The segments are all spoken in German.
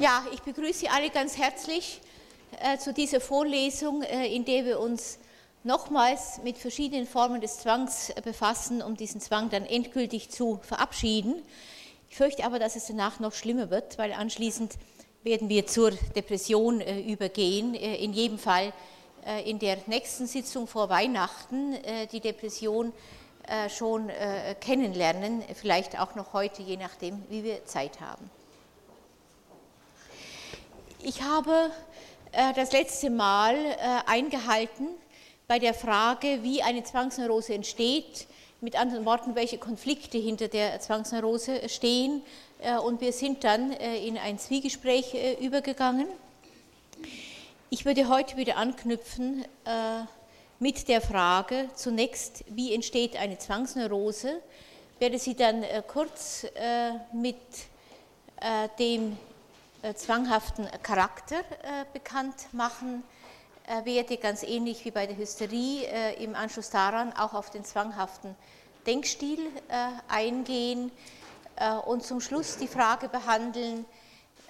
Ja, ich begrüße Sie alle ganz herzlich äh, zu dieser Vorlesung, äh, in der wir uns nochmals mit verschiedenen Formen des Zwangs äh, befassen, um diesen Zwang dann endgültig zu verabschieden. Ich fürchte aber, dass es danach noch schlimmer wird, weil anschließend werden wir zur Depression äh, übergehen. Äh, in jedem Fall äh, in der nächsten Sitzung vor Weihnachten die Depression schon kennenlernen, vielleicht auch noch heute, je nachdem, wie wir Zeit haben. Ich habe das letzte Mal eingehalten bei der Frage, wie eine Zwangsneurose entsteht, mit anderen Worten, welche Konflikte hinter der Zwangsneurose stehen. Äh, und wir sind dann äh, in ein Zwiegespräch äh, übergegangen. Ich würde heute wieder anknüpfen mit der Frage zunächst, wie entsteht eine Zwangsneurose, werde sie dann kurz mit dem zwanghaften Charakter bekannt machen, werde ganz ähnlich wie bei der Hysterie im Anschluss daran auch auf den zwanghaften Denkstil eingehen äh, und zum Schluss die Frage behandeln,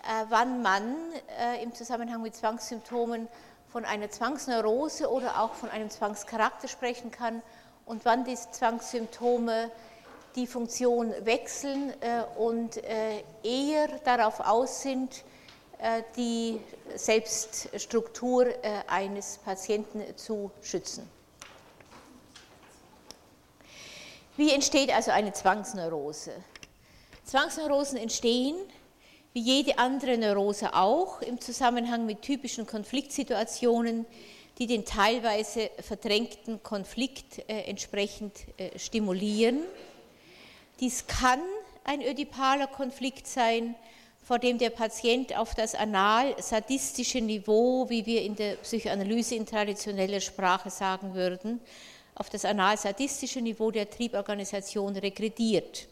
äh, wann man äh, im Zusammenhang mit Zwangssymptomen von einer Zwangsneurose oder auch von einem Zwangscharakter sprechen kann und wann die Zwangssymptome die Funktion wechseln und eher darauf aus sind, die Selbststruktur eines Patienten zu schützen. Wie entsteht also eine Zwangsneurose? Zwangsneurosen entstehen, wie jede andere Neurose auch, im Zusammenhang mit typischen Konfliktsituationen, die den teilweise verdrängten Konflikt äh, entsprechend äh, stimulieren. Dies kann ein ödipaler Konflikt sein, vor dem der Patient auf das anal-sadistische Niveau, wie wir in der Psychoanalyse in traditioneller Sprache sagen würden, auf das anal-sadistische Niveau der Trieborganisation regrediert.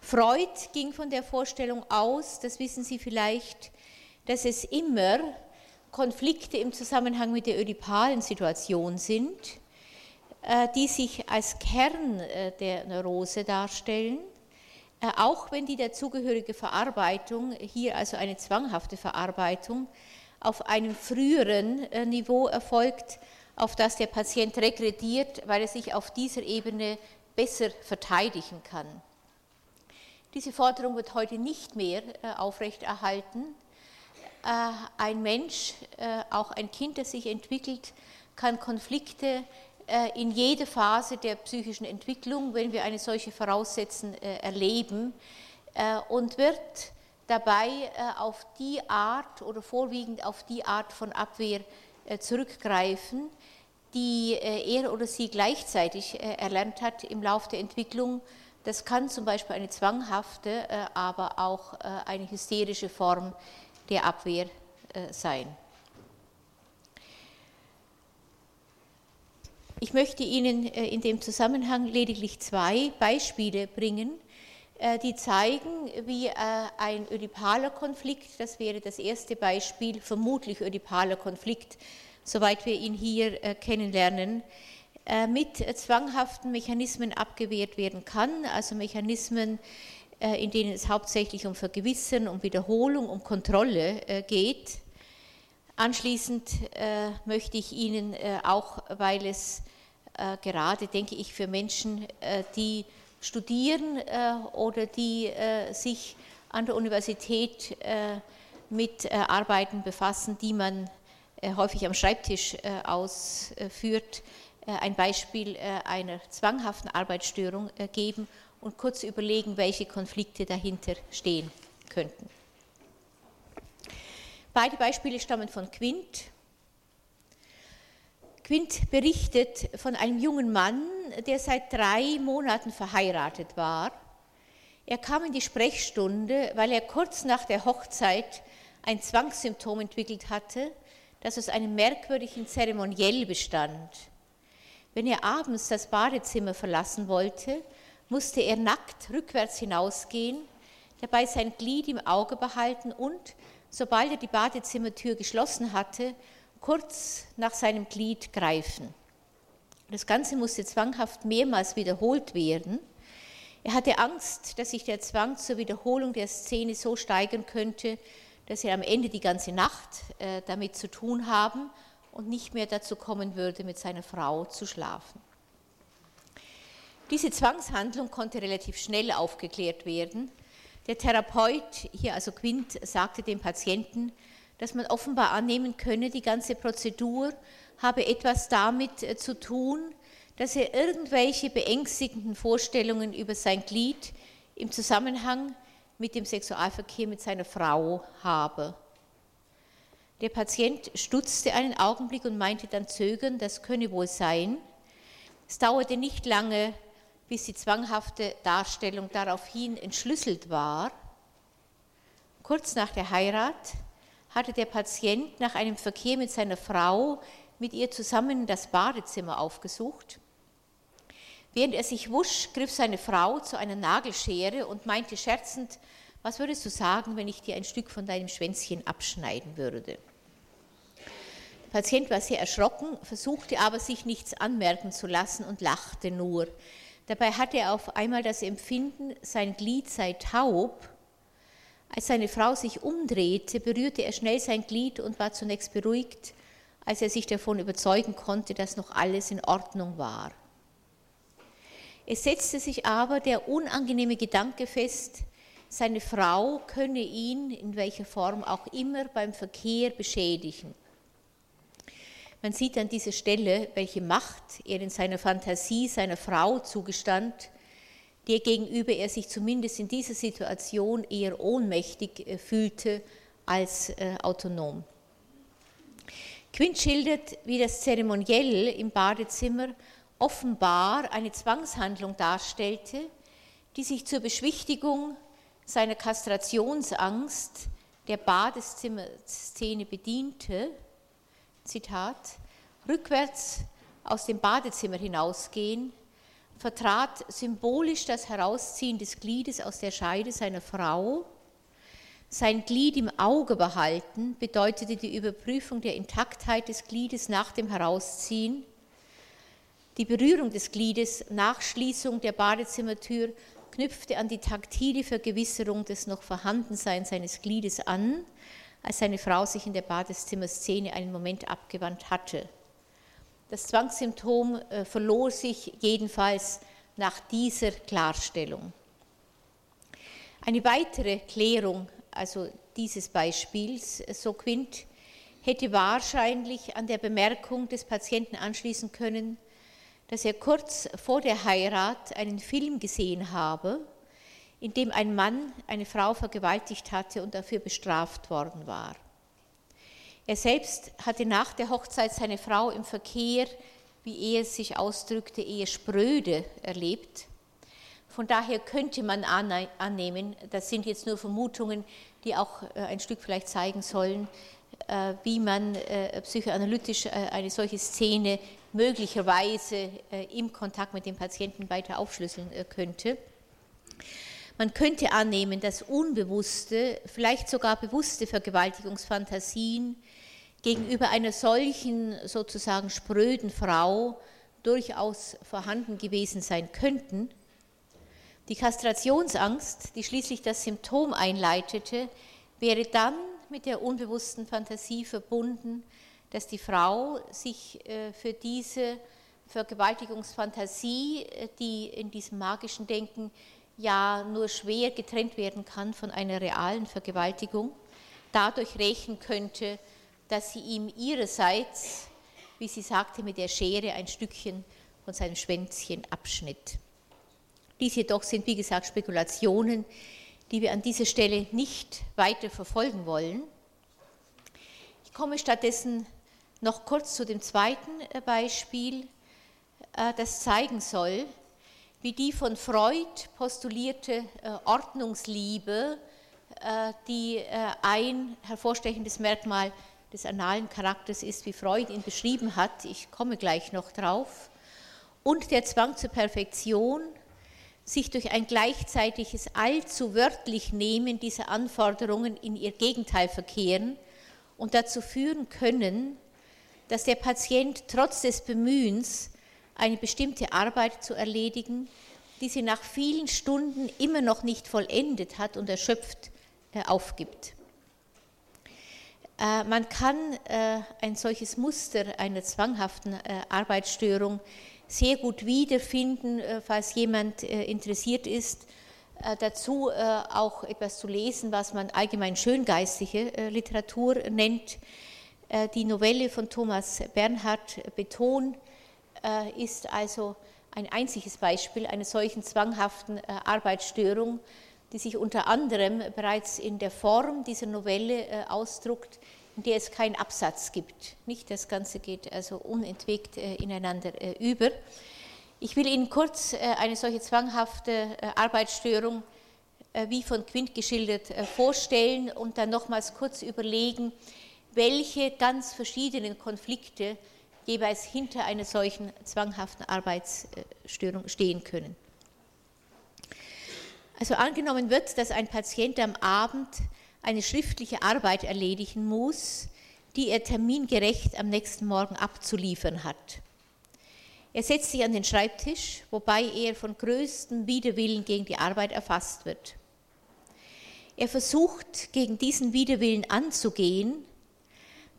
Freud ging von der Vorstellung aus, das wissen Sie vielleicht, dass es immer Konflikte im Zusammenhang mit der ödipalen Situation sind, die sich als Kern äh, der Neurose darstellen, äh, auch wenn die dazugehörige Verarbeitung, hier also eine zwanghafte Verarbeitung, auf einem früheren Niveau erfolgt, auf das der Patient regrediert, weil er sich auf dieser Ebene besser verteidigen kann. Diese Forderung wird heute nicht mehr äh, aufrechterhalten. Äh, ein Mensch, äh, auch ein Kind, das sich entwickelt, kann Konflikte in jeder Phase der psychischen Entwicklung, wenn wir eine solche voraussetzen, erleben und wird dabei auf die Art oder vorwiegend auf die Art von Abwehr zurückgreifen, die er oder sie gleichzeitig erlernt hat im Laufe der Entwicklung das kann zum Beispiel eine zwanghafte, äh, aber auch äh, eine hysterische Form der Abwehr äh, sein. Ich möchte Ihnen in dem Zusammenhang lediglich zwei Beispiele bringen, die zeigen, wie ein ödipaler Konflikt, das wäre das erste Beispiel, vermutlich ödipaler Konflikt, soweit wir ihn hier kennenlernen, äh, mit zwanghaften Mechanismen abgewehrt werden kann, also Mechanismen, äh, in denen es hauptsächlich um Vergewissern, um Wiederholung, um Kontrolle äh, geht. Anschließend möchte ich Ihnen auch, weil es gerade, denke ich, für Menschen, die studieren oder die sich an der Universität mit Arbeiten befassen, die man häufig am Schreibtisch ausführt, äh, ein Beispiel äh, einer zwanghaften Arbeitsstörung äh, geben und kurz überlegen, welche Konflikte dahinter stehen könnten. Beide Beispiele stammen von Quint. Quint berichtet von einem jungen Mann, der seit drei Monaten verheiratet war. Er kam in die Sprechstunde, weil er kurz nach der Hochzeit ein Zwangssymptom entwickelt hatte, das aus einem merkwürdigen Zeremoniell bestand. Wenn er abends das Badezimmer verlassen wollte, musste er nackt rückwärts hinausgehen, dabei sein Glied im Auge behalten und, sobald er die Badezimmertür geschlossen hatte, kurz nach seinem Glied greifen. Das Ganze musste zwanghaft mehrmals wiederholt werden. Er hatte Angst, dass sich der Zwang zur Wiederholung der Szene so steigern könnte, dass er am Ende die ganze Nacht äh, damit zu tun haben und nicht mehr dazu kommen würde, mit seiner Frau zu schlafen. Diese Zwangshandlung konnte relativ schnell aufgeklärt werden. Der Therapeut, hier also Quint, sagte dem Patienten, dass man offenbar annehmen könne, die ganze Prozedur habe etwas damit äh, zu tun, dass er irgendwelche beängstigenden Vorstellungen über sein Glied im Zusammenhang mit dem Sexualverkehr mit seiner Frau habe. Der Patient stutzte einen Augenblick und meinte dann zögernd, das könne wohl sein. Es dauerte nicht lange, bis die zwanghafte Darstellung daraufhin entschlüsselt war. Kurz nach der Heirat hatte der Patient nach einem Verkehr mit seiner Frau mit ihr zusammen das Badezimmer aufgesucht. Während er sich wusch, griff seine Frau zu einer Nagelschere und meinte scherzend, was würdest du sagen, wenn ich dir ein Stück von deinem Schwänzchen abschneiden würde? Der Patient war sehr erschrocken, versuchte aber sich nichts anmerken zu lassen und lachte nur. Dabei hatte er auf einmal das Empfinden, sein Glied sei taub als seine Frau sich umdrehte, berührte er schnell sein Glied und war zunächst beruhigt, als er sich davon überzeugen konnte, dass noch alles in Ordnung war. Es setzte sich aber der unangenehme Gedanke fest, seine Frau könne ihn in welcher Form auch immer beim Verkehr beschädigen. Man sieht an dieser Stelle, welche Macht er in seiner Fantasie seiner Frau zugestand, der gegenüber er sich zumindest in dieser Situation eher ohnmächtig äh, fühlte als äh, autonom. Quint schildert, wie das Zeremoniell im Badezimmer offenbar eine Zwangshandlung darstellte, die sich zur Beschwichtigung seiner Kastrationsangst der Badezimmerszene bediente. Zitat, rückwärts aus dem Badezimmer hinausgehen, vertrat symbolisch das Herausziehen des Gliedes aus der Scheide seiner Frau. Sein Glied im Auge behalten bedeutete die Überprüfung der Intaktheit des Gliedes nach dem Herausziehen. Die Berührung des Gliedes nach Schließung der Badezimmertür knüpfte an die taktile Vergewisserung des noch Vorhandenseins seines Gliedes an, als seine Frau sich in der Badezimmerszene einen Moment abgewandt hatte. Das Zwangssymptom äh, verlor sich jedenfalls nach dieser Klarstellung. Eine weitere Klärung also dieses Beispiels, äh, so Quint, hätte wahrscheinlich an der Bemerkung des Patienten anschließen können, dass er kurz vor der Heirat einen Film gesehen habe, in dem ein Mann eine Frau vergewaltigt hatte und dafür bestraft worden war. Er selbst hatte nach der Hochzeit seine Frau im Verkehr, wie er es sich ausdrückte, eher spröde erlebt. Von daher könnte man annehmen, das sind jetzt nur Vermutungen, die auch äh, ein Stück vielleicht zeigen sollen, äh, wie man äh, psychoanalytisch eine solche Szene möglicherweise im Kontakt mit dem Patienten weiter aufschlüsseln könnte. Man könnte annehmen, dass unbewusste, vielleicht sogar bewusste Vergewaltigungsfantasien gegenüber einer solchen sozusagen spröden Frau durchaus vorhanden gewesen sein könnten. Die Kastrationsangst, die schließlich das Symptom einleitete, wäre dann mit der unbewussten Fantasie verbunden, dass die Frau sich äh, für diese Vergewaltigungsfantasie, äh, die in diesem magischen Denken ja nur schwer getrennt werden kann von einer realen Vergewaltigung, dadurch rächen könnte, dass sie ihm ihrerseits, wie sie sagte, mit der Schere ein Stückchen von seinem Schwänzchen abschnitt. Dies jedoch sind, wie gesagt, Spekulationen, die wir an dieser Stelle nicht weiter verfolgen wollen. Ich komme stattdessen noch kurz zu dem zweiten äh, Beispiel, äh, das zeigen soll, wie die von Freud postulierte äh, Ordnungsliebe, die ein hervorstechendes Merkmal des analen Charakters ist, wie Freud ihn beschrieben hat, ich komme gleich noch drauf, und der Zwang zur Perfektion sich durch ein gleichzeitiges allzu wörtlich Nehmen dieser Anforderungen in ihr Gegenteil verkehren und dazu führen können, dass der Patient trotz des Bemühens, eine bestimmte Arbeit zu erledigen, die sie nach vielen Stunden immer noch nicht vollendet hat und erschöpft aufgibt. Man kann ein solches Muster einer zwanghaften Arbeitsstörung sehr gut wiederfinden, falls jemand interessiert ist, dazu auch etwas zu lesen, was man allgemein schöngeistige Literatur nennt. Die Novelle von Thomas Bernhard Beton ist also ein einziges Beispiel einer solchen zwanghaften Arbeitsstörung, die sich unter anderem bereits in der Form dieser Novelle äh, ausdruckt, in der es keinen Absatz gibt. Nicht das Ganze geht also unentwegt äh, ineinander äh, über. Ich will Ihnen kurz eine solche zwanghafte Arbeitsstörung, wie von Quint geschildert, vorstellen und dann nochmals kurz überlegen, welche ganz verschiedenen Konflikte jeweils hinter einer solchen zwanghaften Arbeitsstörung stehen können. Also angenommen wird, dass ein Patient am Abend eine schriftliche Arbeit erledigen muss, die er termingerecht am nächsten Morgen abzuliefern hat. Er setzt sich an den Schreibtisch, wobei er von größtem Widerwillen gegen die Arbeit erfasst wird. Er versucht, gegen diesen Widerwillen anzugehen,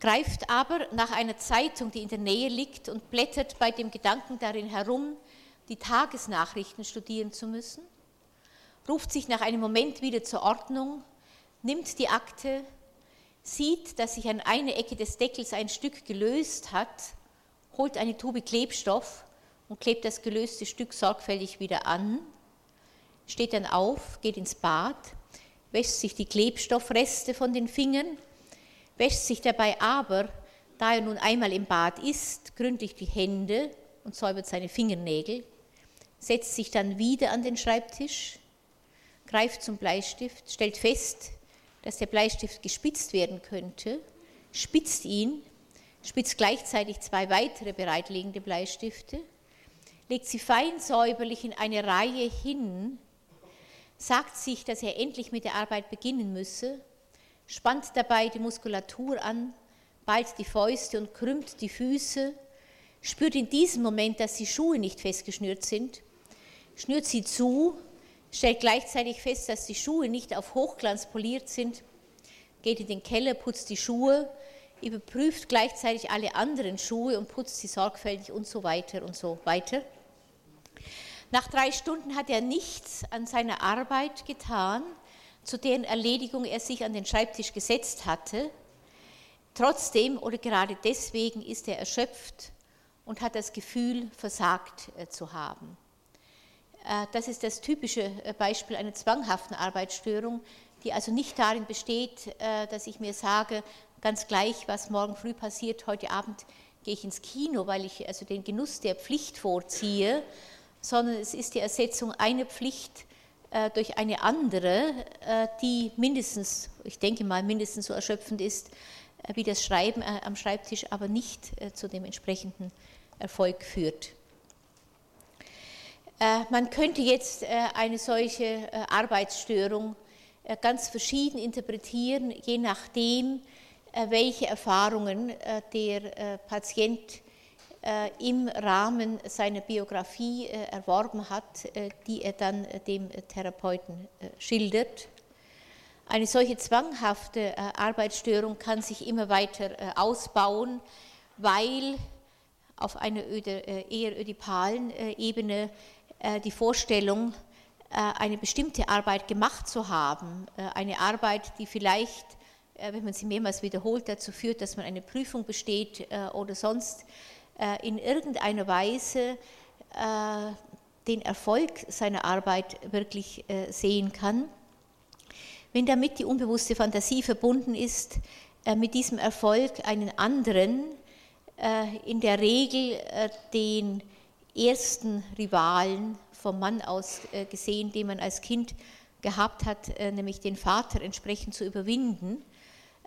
greift aber nach einer Zeitung, die in der Nähe liegt, und blättert bei dem Gedanken darin herum, die Tagesnachrichten studieren zu müssen ruft sich nach einem Moment wieder zur Ordnung, nimmt die Akte, sieht, dass sich an einer Ecke des Deckels ein Stück gelöst hat, holt eine Tube Klebstoff und klebt das gelöste Stück sorgfältig wieder an, steht dann auf, geht ins Bad, wäscht sich die Klebstoffreste von den Fingern, wäscht sich dabei aber, da er nun einmal im Bad ist, gründlich die Hände und säubert seine Fingernägel, setzt sich dann wieder an den Schreibtisch, greift zum Bleistift, stellt fest, dass der Bleistift gespitzt werden könnte, spitzt ihn, spitzt gleichzeitig zwei weitere bereitliegende Bleistifte, legt sie fein säuberlich in eine Reihe hin, sagt sich, dass er endlich mit der Arbeit beginnen müsse, spannt dabei die Muskulatur an, ballt die Fäuste und krümmt die Füße, spürt in diesem Moment, dass die Schuhe nicht festgeschnürt sind, schnürt sie zu stellt gleichzeitig fest, dass die Schuhe nicht auf Hochglanz poliert sind, geht in den Keller, putzt die Schuhe, überprüft gleichzeitig alle anderen Schuhe und putzt sie sorgfältig und so weiter und so weiter. Nach drei Stunden hat er nichts an seiner Arbeit getan, zu deren Erledigung er sich an den Schreibtisch gesetzt hatte. Trotzdem oder gerade deswegen ist er erschöpft und hat das Gefühl, versagt äh, zu haben. Äh, das ist das typische äh, Beispiel einer zwanghaften Arbeitsstörung, die also nicht darin besteht, äh, dass ich mir sage, ganz gleich, was morgen früh passiert, heute Abend gehe ich ins Kino, weil ich also den Genuss der Pflicht vorziehe, sondern es ist die Ersetzung einer Pflicht durch eine andere, die mindestens, ich denke mal, mindestens so erschöpfend ist wie das Schreiben am Schreibtisch, aber nicht zu dem entsprechenden Erfolg führt. Äh, man könnte jetzt äh, eine solche äh, Arbeitsstörung ganz verschieden interpretieren, je nachdem, welche Erfahrungen der Patient im Rahmen seiner Biografie erworben hat, die er dann dem Therapeuten schildert. Eine solche zwanghafte Arbeitsstörung kann sich immer weiter ausbauen, weil auf einer eher ödipalen Ebene die Vorstellung, äh, eine bestimmte Arbeit gemacht zu haben, äh, eine Arbeit, die vielleicht, wenn man sie mehrmals wiederholt, dazu führt, dass man eine Prüfung besteht oder sonst in irgendeiner Weise den Erfolg seiner Arbeit wirklich sehen kann. Wenn damit die unbewusste Fantasie verbunden ist, mit diesem Erfolg einen anderen, in der Regel den ersten Rivalen vom Mann aus äh, gesehen, den man als Kind gehabt hat, äh, nämlich den Vater entsprechend zu überwinden,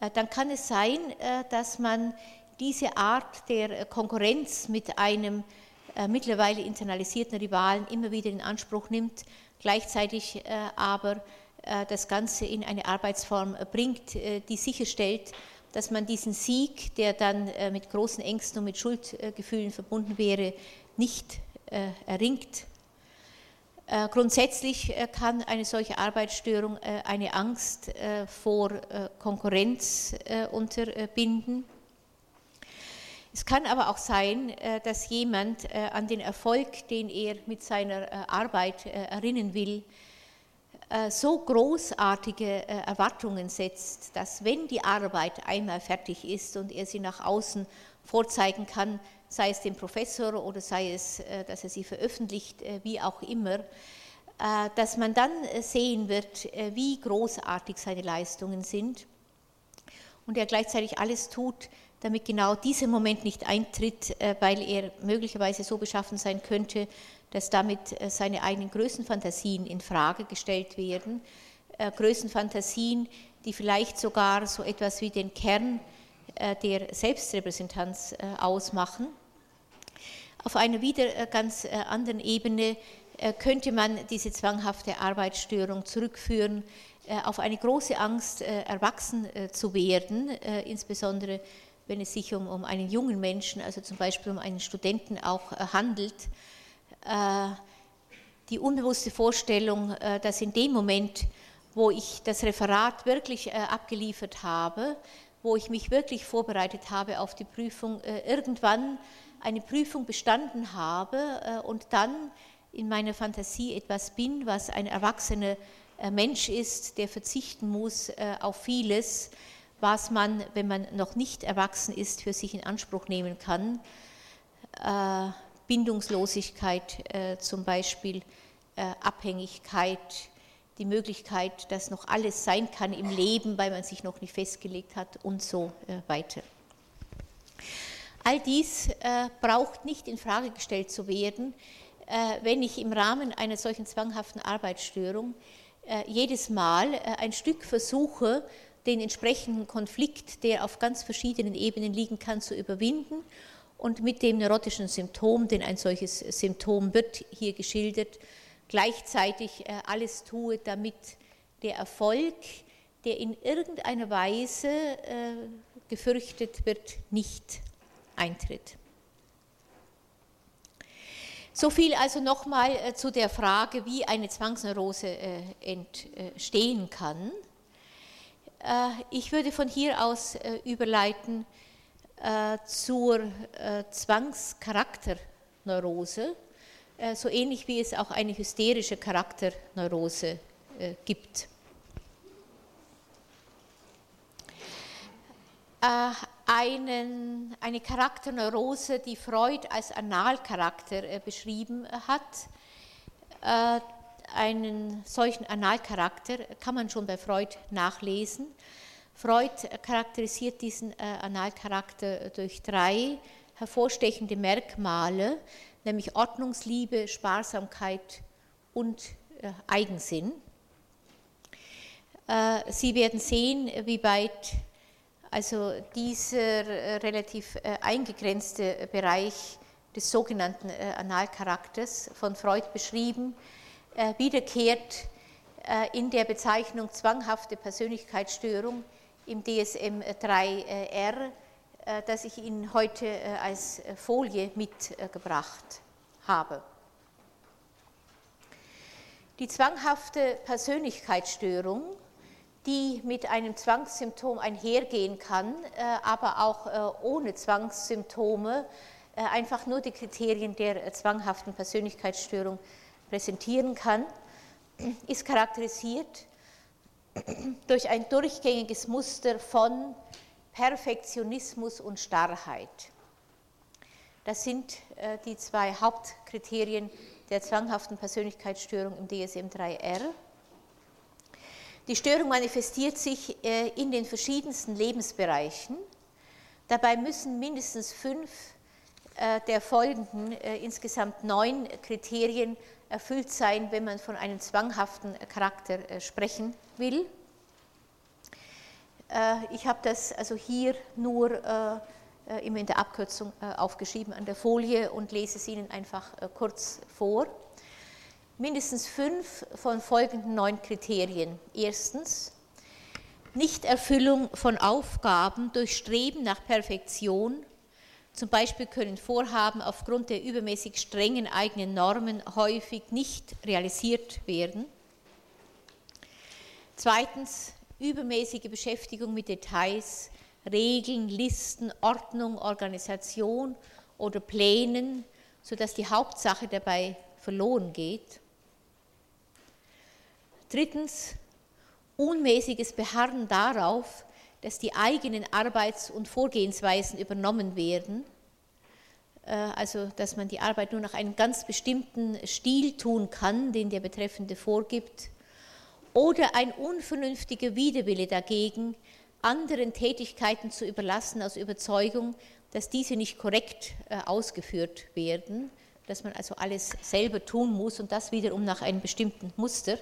äh, dann kann es sein, dass man diese Art der Konkurrenz mit einem mittlerweile internalisierten Rivalen immer wieder in Anspruch nimmt, gleichzeitig aber das Ganze in eine Arbeitsform bringt, die sicherstellt, dass man diesen Sieg, der dann mit großen Ängsten und mit Schuldgefühlen verbunden wäre, nicht äh, erringt. Grundsätzlich kann eine solche Arbeitsstörung eine Angst vor Konkurrenz unterbinden. Es kann aber auch sein, dass jemand an den Erfolg, den er mit seiner Arbeit erinnern will, äh, so großartige äh, Erwartungen setzt, dass wenn die Arbeit einmal fertig ist und er sie nach außen vorzeigen kann, sei es dem Professor oder sei es, äh, dass er sie veröffentlicht, wie auch immer, dass man dann sehen wird, wie großartig seine Leistungen sind und er gleichzeitig alles tut, damit genau dieser Moment nicht eintritt, weil er möglicherweise so beschaffen sein könnte, dass damit äh, seine eigenen Größenfantasien in Frage gestellt werden, äh, Größenfantasien, die vielleicht sogar so etwas wie den Kern äh, der Selbstrepräsentanz ausmachen. Auf einer wieder ganz anderen Ebene könnte man diese zwanghafte Arbeitsstörung zurückführen auf eine große Angst, erwachsen zu werden, insbesondere wenn es sich um, einen jungen Menschen, also zum Beispiel um einen Studenten auch handelt. Äh, die unbewusste Vorstellung, äh, dass in dem Moment, wo ich das Referat wirklich äh, abgeliefert habe, wo ich mich wirklich vorbereitet habe auf die Prüfung, irgendwann eine Prüfung bestanden habe und dann in meiner Fantasie etwas bin, was ein erwachsener Mensch ist, der verzichten muss auf vieles, was man, wenn man noch nicht erwachsen ist, für sich in Anspruch nehmen kann. Bindungslosigkeit äh, zum Beispiel, äh, Abhängigkeit, die Möglichkeit, dass noch alles sein kann im Leben, weil man sich noch nicht festgelegt hat und so äh, weiter. All dies braucht nicht in Frage gestellt zu werden, wenn ich im Rahmen einer solchen zwanghaften Arbeitsstörung jedes Mal ein Stück versuche, den entsprechenden Konflikt, der auf ganz verschiedenen Ebenen liegen kann, zu überwinden und mit dem neurotischen Symptom, denn ein solches Symptom wird hier geschildert, gleichzeitig äh, alles tue, damit der Erfolg, der in irgendeiner Weise äh, gefürchtet wird, nicht eintritt. So viel also nochmal äh, zu der Frage, wie eine Zwangsneurose entstehen kann. Ich würde von hier aus überleiten äh, zur äh, Zwangscharakterneurose, äh, so ähnlich wie es auch eine hysterische Charakterneurose gibt. Einen, eine Charakterneurose, die Freud als Analcharakter beschrieben hat, einen solchen Analcharakter kann man schon bei Freud nachlesen. Freud charakterisiert diesen äh, Analcharakter durch drei hervorstechende Merkmale, nämlich Ordnungsliebe, Sparsamkeit und äh, Eigensinn. Äh, Sie werden sehen, wie weit also dieser relativ eingegrenzte Bereich des sogenannten Analcharakters von Freud beschrieben wiederkehrt in der Bezeichnung zwanghafte Persönlichkeitsstörung im DSM-3R, äh, das ich Ihnen heute äh, als Folie mitgebracht habe. Die zwanghafte Persönlichkeitsstörung, die mit einem Zwangssymptom einhergehen kann, äh, aber auch ohne Zwangssymptome, einfach nur die Kriterien der zwanghaften Persönlichkeitsstörung präsentieren kann, ist charakterisiert durch ein durchgängiges Muster von Perfektionismus und Starrheit. Das sind äh, die zwei Hauptkriterien der zwanghaften Persönlichkeitsstörung im DSM-3R. Die Störung manifestiert sich äh, in den verschiedensten Lebensbereichen. Dabei müssen mindestens fünf äh, der folgenden insgesamt neun Kriterien erfüllt sein, wenn man von einem zwanghaften Charakter äh, sprechen will. Äh, ich habe das also hier nur äh, immer in der Abkürzung aufgeschrieben an der Folie und lese es Ihnen einfach kurz vor. Mindestens fünf von folgenden neun Kriterien. Erstens, Nichterfüllung von Aufgaben durch Streben nach Perfektion Zum Beispiel können Vorhaben aufgrund der übermäßig strengen eigenen Normen häufig nicht realisiert werden. Zweitens, übermäßige Beschäftigung mit Details, Regeln, Listen, Ordnung, Organisation oder Plänen, sodass die Hauptsache dabei verloren geht. Drittens, unmäßiges Beharren darauf, dass die eigenen Arbeits- und Vorgehensweisen übernommen werden, äh, also dass man die Arbeit nur nach einem ganz bestimmten Stil tun kann, den der Betreffende vorgibt, oder ein unvernünftiger Widerwille dagegen, anderen Tätigkeiten zu überlassen aus Überzeugung, dass diese nicht korrekt äh, ausgeführt werden, dass man also alles selber tun muss und das wiederum nach einem bestimmten Muster.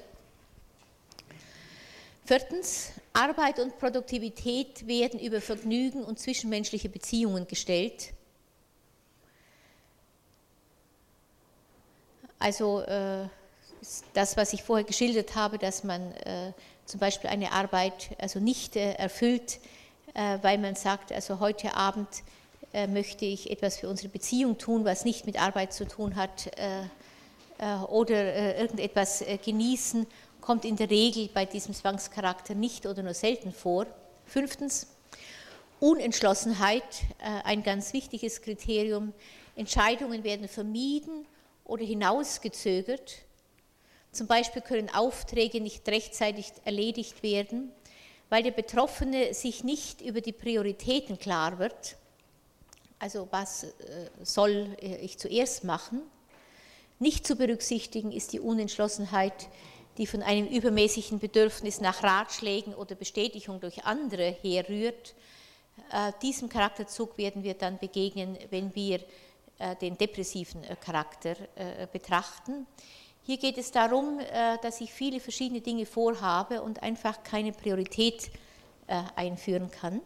Viertens, Arbeit und Produktivität werden über Vergnügen und zwischenmenschliche Beziehungen gestellt. Also äh, das, was ich vorher geschildert habe, dass man äh, zum Beispiel eine Arbeit also nicht äh, erfüllt, weil man sagt, also heute Abend möchte ich etwas für unsere Beziehung tun, was nicht mit Arbeit zu tun hat, oder irgendetwas genießen kommt in der Regel bei diesem Zwangscharakter nicht oder nur selten vor. Fünftens, Unentschlossenheit, äh, ein ganz wichtiges Kriterium. Entscheidungen werden vermieden oder hinausgezögert. Zum Beispiel können Aufträge nicht rechtzeitig erledigt werden, weil der Betroffene sich nicht über die Prioritäten klar wird. Also was äh, soll ich zuerst machen? Nicht zu berücksichtigen ist die Unentschlossenheit die von einem übermäßigen Bedürfnis nach Ratschlägen oder Bestätigung durch andere herrührt. Äh, diesem Charakterzug werden wir dann begegnen, wenn wir äh, den depressiven äh, Charakter betrachten. Hier geht es darum, dass ich viele verschiedene Dinge vorhabe und einfach keine Priorität einführen kann.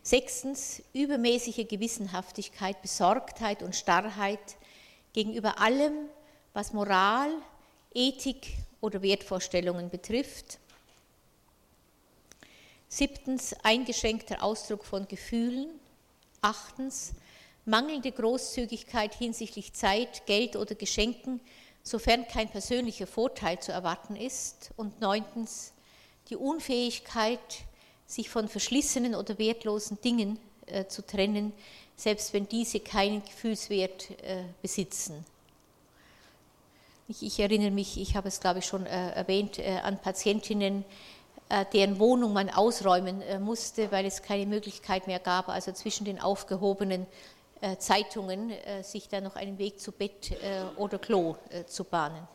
Sechstens, übermäßige Gewissenhaftigkeit, Besorgtheit und Starrheit gegenüber allem, was Moral, Ethik oder Wertvorstellungen betrifft. Siebtens, eingeschränkter Ausdruck von Gefühlen. Achtens, mangelnde Großzügigkeit hinsichtlich Zeit, Geld oder Geschenken, sofern kein persönlicher Vorteil zu erwarten ist. Und neuntens, die Unfähigkeit, sich von verschlissenen oder wertlosen Dingen äh, zu trennen, selbst wenn diese keinen Gefühlswert äh, besitzen. Ich, ich, erinnere mich, ich habe es glaube ich schon äh, erwähnt, äh, an Patientinnen, äh, deren Wohnung man ausräumen äh, musste, weil es keine Möglichkeit mehr gab, also zwischen den aufgehobenen äh, Zeitungen sich da noch einen Weg zu Bett oder Klo zu bahnen.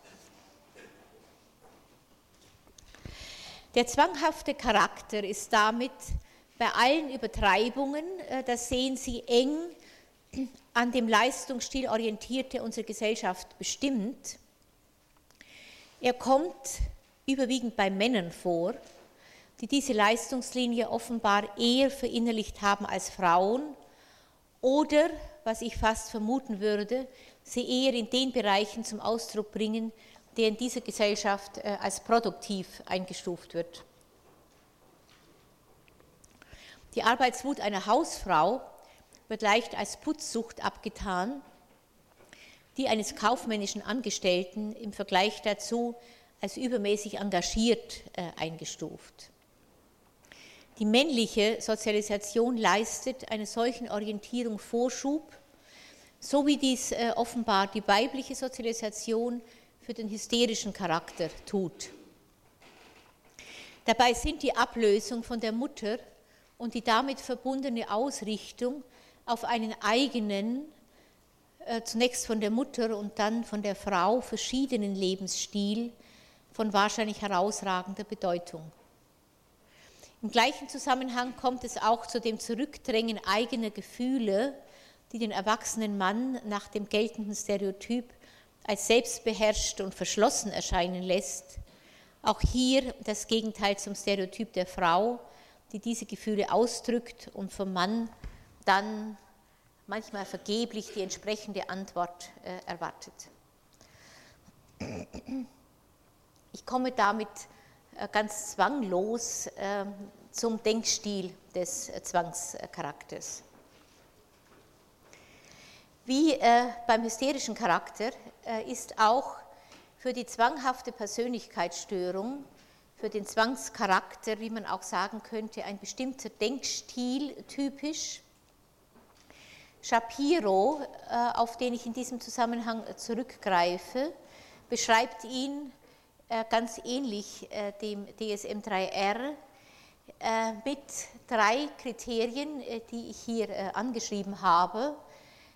Der zwanghafte Charakter ist damit bei allen Übertreibungen, das sehen Sie eng an dem Leistungsstil orientierte unsere Gesellschaft bestimmt, er kommt überwiegend bei Männern vor, die diese Leistungslinie offenbar eher verinnerlicht haben als Frauen oder, was ich fast vermuten würde, sie eher in den Bereichen zum Ausdruck bringen, der in dieser Gesellschaft äh, als produktiv eingestuft wird. Die Arbeitswut einer Hausfrau wird leicht als Putzsucht abgetan die eines kaufmännischen Angestellten im Vergleich dazu als übermäßig engagiert äh, eingestuft. Die männliche Sozialisation leistet einer solchen Orientierung Vorschub, so wie dies äh, offenbar die weibliche Sozialisation für den hysterischen Charakter tut. Dabei sind die Ablösung von der Mutter und die damit verbundene Ausrichtung auf einen eigenen, zunächst von der Mutter und dann von der Frau verschiedenen Lebensstil von wahrscheinlich herausragender Bedeutung. Im gleichen Zusammenhang kommt es auch zu dem Zurückdrängen eigener Gefühle, die den erwachsenen Mann nach dem geltenden Stereotyp als selbstbeherrscht und verschlossen erscheinen lässt. Auch hier das Gegenteil zum Stereotyp der Frau, die diese Gefühle ausdrückt und vom Mann dann manchmal vergeblich die entsprechende Antwort äh, erwartet. Ich komme damit äh, ganz zwanglos äh, zum Denkstil des äh, Zwangscharakters. Wie äh, beim hysterischen Charakter äh, ist auch für die zwanghafte Persönlichkeitsstörung, für den Zwangscharakter, wie man auch sagen könnte, ein bestimmter Denkstil typisch. Shapiro, äh, auf den ich in diesem Zusammenhang zurückgreife, beschreibt ihn äh, ganz ähnlich äh, dem DSM-3R mit drei Kriterien, die ich hier angeschrieben habe,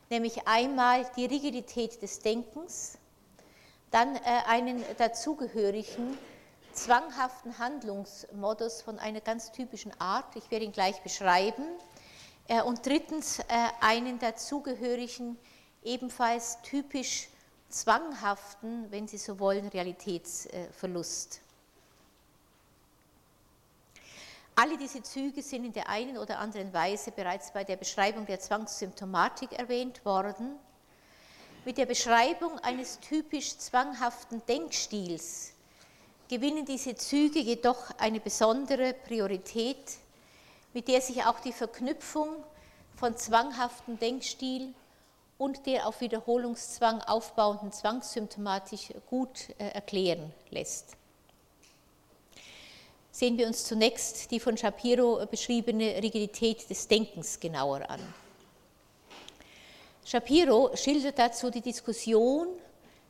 nämlich einmal die Rigidität des Denkens, dann einen dazugehörigen zwanghaften Handlungsmodus von einer ganz typischen Art, ich werde ihn gleich beschreiben, und drittens einen dazugehörigen, ebenfalls typisch zwanghaften, wenn Sie so wollen, Realitätsverlust. Alle diese Züge sind in der einen oder anderen Weise bereits bei der Beschreibung der Zwangssymptomatik erwähnt worden. Mit der Beschreibung eines typisch zwanghaften Denkstils gewinnen diese Züge jedoch eine besondere Priorität, mit der sich auch die Verknüpfung von zwanghaftem Denkstil und der auf Wiederholungszwang aufbauenden Zwangssymptomatik gut äh, erklären lässt. Sehen wir uns zunächst die von Shapiro beschriebene Rigidität des Denkens genauer an. Shapiro schildert dazu die Diskussion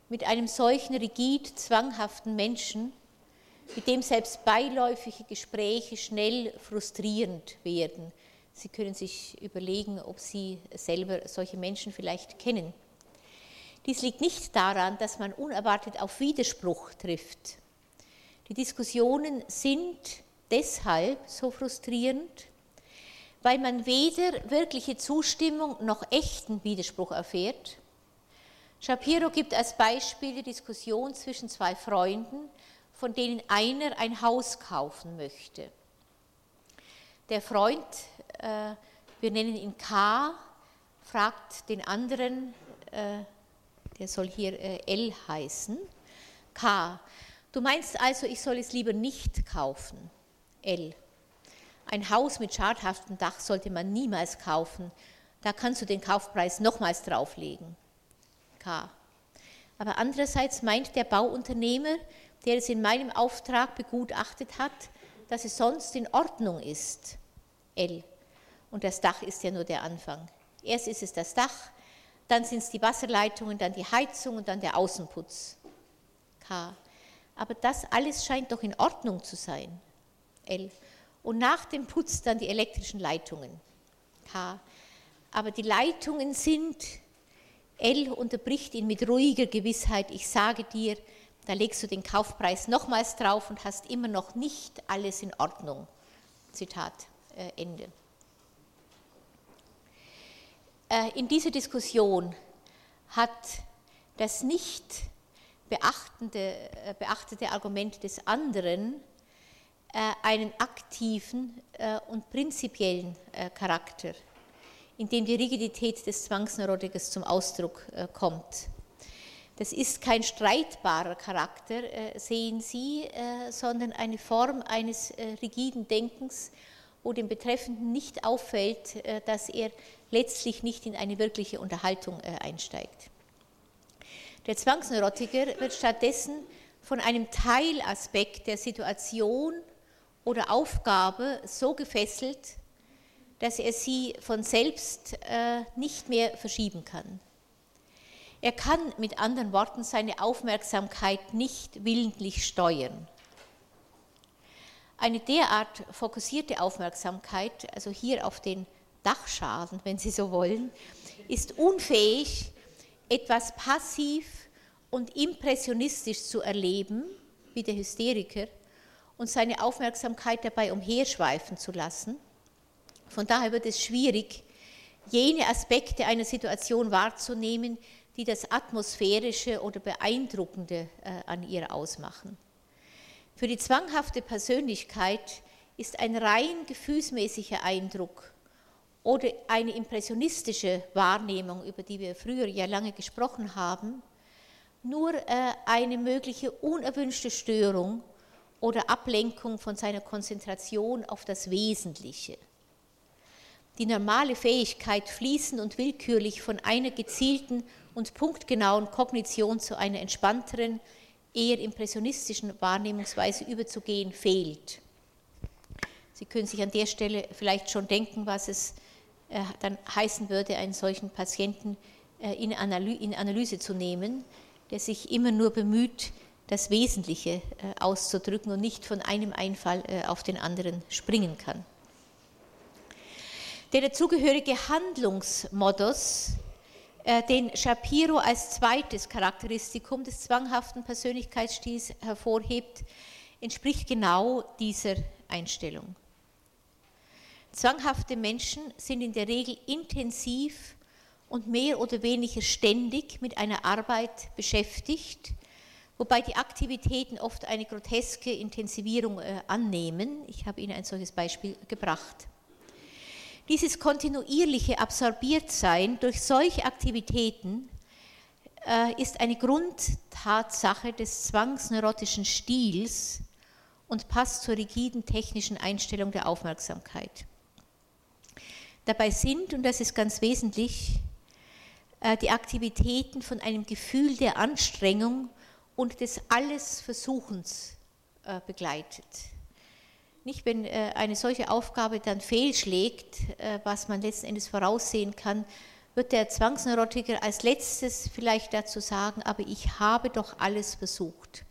mit einem solchen rigid zwanghaften Menschen, mit dem selbst beiläufige Gespräche schnell frustrierend werden, Sie können sich überlegen, ob Sie selber solche Menschen vielleicht kennen. Dies liegt nicht daran, dass man unerwartet auf Widerspruch trifft. Die Diskussionen sind deshalb so frustrierend, weil man weder wirkliche Zustimmung noch echten Widerspruch erfährt. Shapiro gibt als Beispiel die Diskussion zwischen zwei Freunden, von denen einer ein Haus kaufen möchte. Der Freund äh, wir nennen ihn K, fragt den anderen, äh, der soll hier äh, L heißen, K. Du meinst also, ich soll es lieber nicht kaufen, L. Ein Haus mit schadhaftem Dach sollte man niemals kaufen, da kannst du den Kaufpreis nochmals drauflegen, K. Aber andererseits meint der Bauunternehmer, der es in meinem Auftrag begutachtet hat, dass es sonst in Ordnung ist, L. Und das Dach ist ja nur der Anfang. Erst ist es das Dach, dann sind es die Wasserleitungen, dann die Heizung und dann der Außenputz. K. Aber das alles scheint doch in Ordnung zu sein. L. Und nach dem Putz dann die elektrischen Leitungen. K. Aber die Leitungen sind, L unterbricht ihn mit ruhiger Gewissheit, ich sage dir, da legst du den Kaufpreis nochmals drauf und hast immer noch nicht alles in Ordnung. Zitat äh, Ende. Äh, in dieser Diskussion hat das nicht beachtende, äh, beachtete Argument des anderen äh, einen aktiven und prinzipiellen Charakter, in dem die Rigidität des Zwangsneurotikers zum Ausdruck kommt. Das ist kein streitbarer Charakter, sehen Sie, sondern eine Form eines rigiden Denkens, wo dem Betreffenden nicht auffällt, dass er letztlich nicht in eine wirkliche Unterhaltung äh, einsteigt. Der Zwangsneurotiker wird stattdessen von einem Teilaspekt der Situation oder Aufgabe so gefesselt, dass er sie von selbst äh, nicht mehr verschieben kann. Er kann mit anderen Worten seine Aufmerksamkeit nicht willentlich steuern. Eine derart fokussierte Aufmerksamkeit, also hier auf den Dachschaden, wenn Sie so wollen, ist unfähig, etwas passiv und impressionistisch zu erleben, wie der Hysteriker, und seine Aufmerksamkeit dabei umherschweifen zu lassen. Von daher wird es schwierig, jene Aspekte einer Situation wahrzunehmen, die das Atmosphärische oder Beeindruckende äh, an ihr ausmachen. Für die zwanghafte Persönlichkeit ist ein rein gefühlsmäßiger Eindruck oder eine impressionistische Wahrnehmung, über die wir früher ja lange gesprochen haben, nur äh, eine mögliche unerwünschte Störung oder Ablenkung von seiner Konzentration auf das Wesentliche. Die normale Fähigkeit, fließend und willkürlich von einer gezielten und punktgenauen Kognition zu einer entspannteren, eher impressionistischen Wahrnehmungsweise überzugehen, fehlt. Sie können sich an der Stelle vielleicht schon denken, was es äh, dann heißen würde, einen solchen Patienten äh, in Analyse zu nehmen, der sich immer nur bemüht, das Wesentliche äh, auszudrücken und nicht von einem Einfall auf den anderen springen kann. Der dazugehörige Handlungsmodus, den Shapiro als zweites Charakteristikum des zwanghaften Persönlichkeitsstils hervorhebt, entspricht genau dieser Einstellung. Zwanghafte Menschen sind in der Regel intensiv und mehr oder weniger ständig mit einer Arbeit beschäftigt, wobei die Aktivitäten oft eine groteske Intensivierung äh, annehmen. Ich habe Ihnen ein solches Beispiel gebracht. Dieses kontinuierliche Absorbiertsein durch solche Aktivitäten äh, ist eine Grundtatsache des zwangsneurotischen Stils und passt zur rigiden technischen Einstellung der Aufmerksamkeit. Dabei sind, und das ist ganz wesentlich, äh, die Aktivitäten von einem Gefühl der Anstrengung und des Allesversuchens äh, begleitet. Nicht, wenn äh, eine solche Aufgabe dann fehlschlägt, was man letzten Endes voraussehen kann, wird der Zwangsneurotiker als letztes vielleicht dazu sagen, aber ich habe doch alles versucht.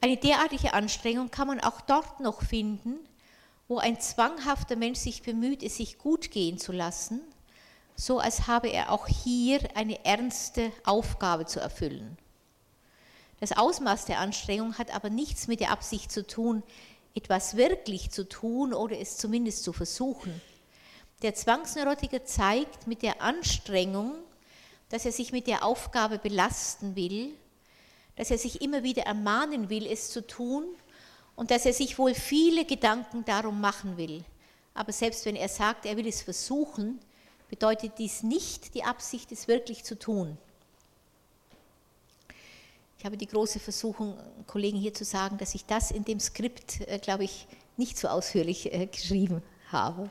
Eine derartige Anstrengung kann man auch dort noch finden, wo ein zwanghafter Mensch sich bemüht, es sich gut gehen zu lassen, so als habe er auch hier eine ernste Aufgabe zu erfüllen. Das Ausmaß der Anstrengung hat aber nichts mit der Absicht zu tun, etwas wirklich zu tun oder es zumindest zu versuchen. Der Zwangsneurotiker zeigt mit der Anstrengung, dass er sich mit der Aufgabe belasten will, dass er sich immer wieder ermahnen will, es zu tun und dass er sich wohl viele Gedanken darum machen will. Aber selbst wenn er sagt, er will es versuchen, bedeutet dies nicht die Absicht, es wirklich zu tun. Ich habe die große Versuchung, Kollegen hier zu sagen, dass ich das in dem Skript, äh, glaube ich, nicht so ausführlich äh, geschrieben habe.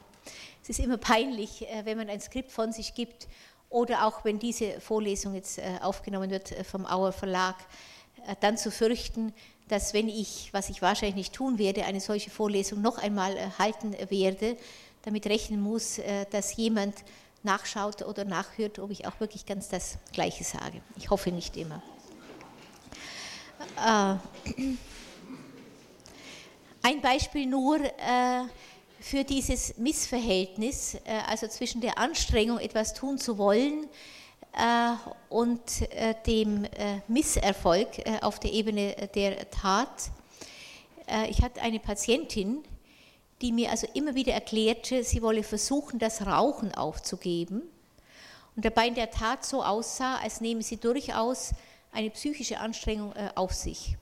Es ist immer peinlich, äh, wenn man ein Skript von sich gibt oder auch wenn diese Vorlesung jetzt aufgenommen wird vom Auer Verlag, dann zu fürchten, dass wenn ich, was ich wahrscheinlich nicht tun werde, eine solche Vorlesung noch einmal halten werde, damit rechnen muss, dass jemand nachschaut oder nachhört, ob ich auch wirklich ganz das Gleiche sage. Ich hoffe nicht immer. Äh, ein Beispiel nur für dieses Missverhältnis, also zwischen der Anstrengung, etwas tun zu wollen, äh, und äh, dem äh, Misserfolg auf der Ebene der Tat. Ich hatte eine Patientin, die mir also immer wieder erklärte, sie wolle versuchen, das Rauchen aufzugeben und dabei in der Tat so aussah, als nehme sie durchaus eine psychische Anstrengung auf sich.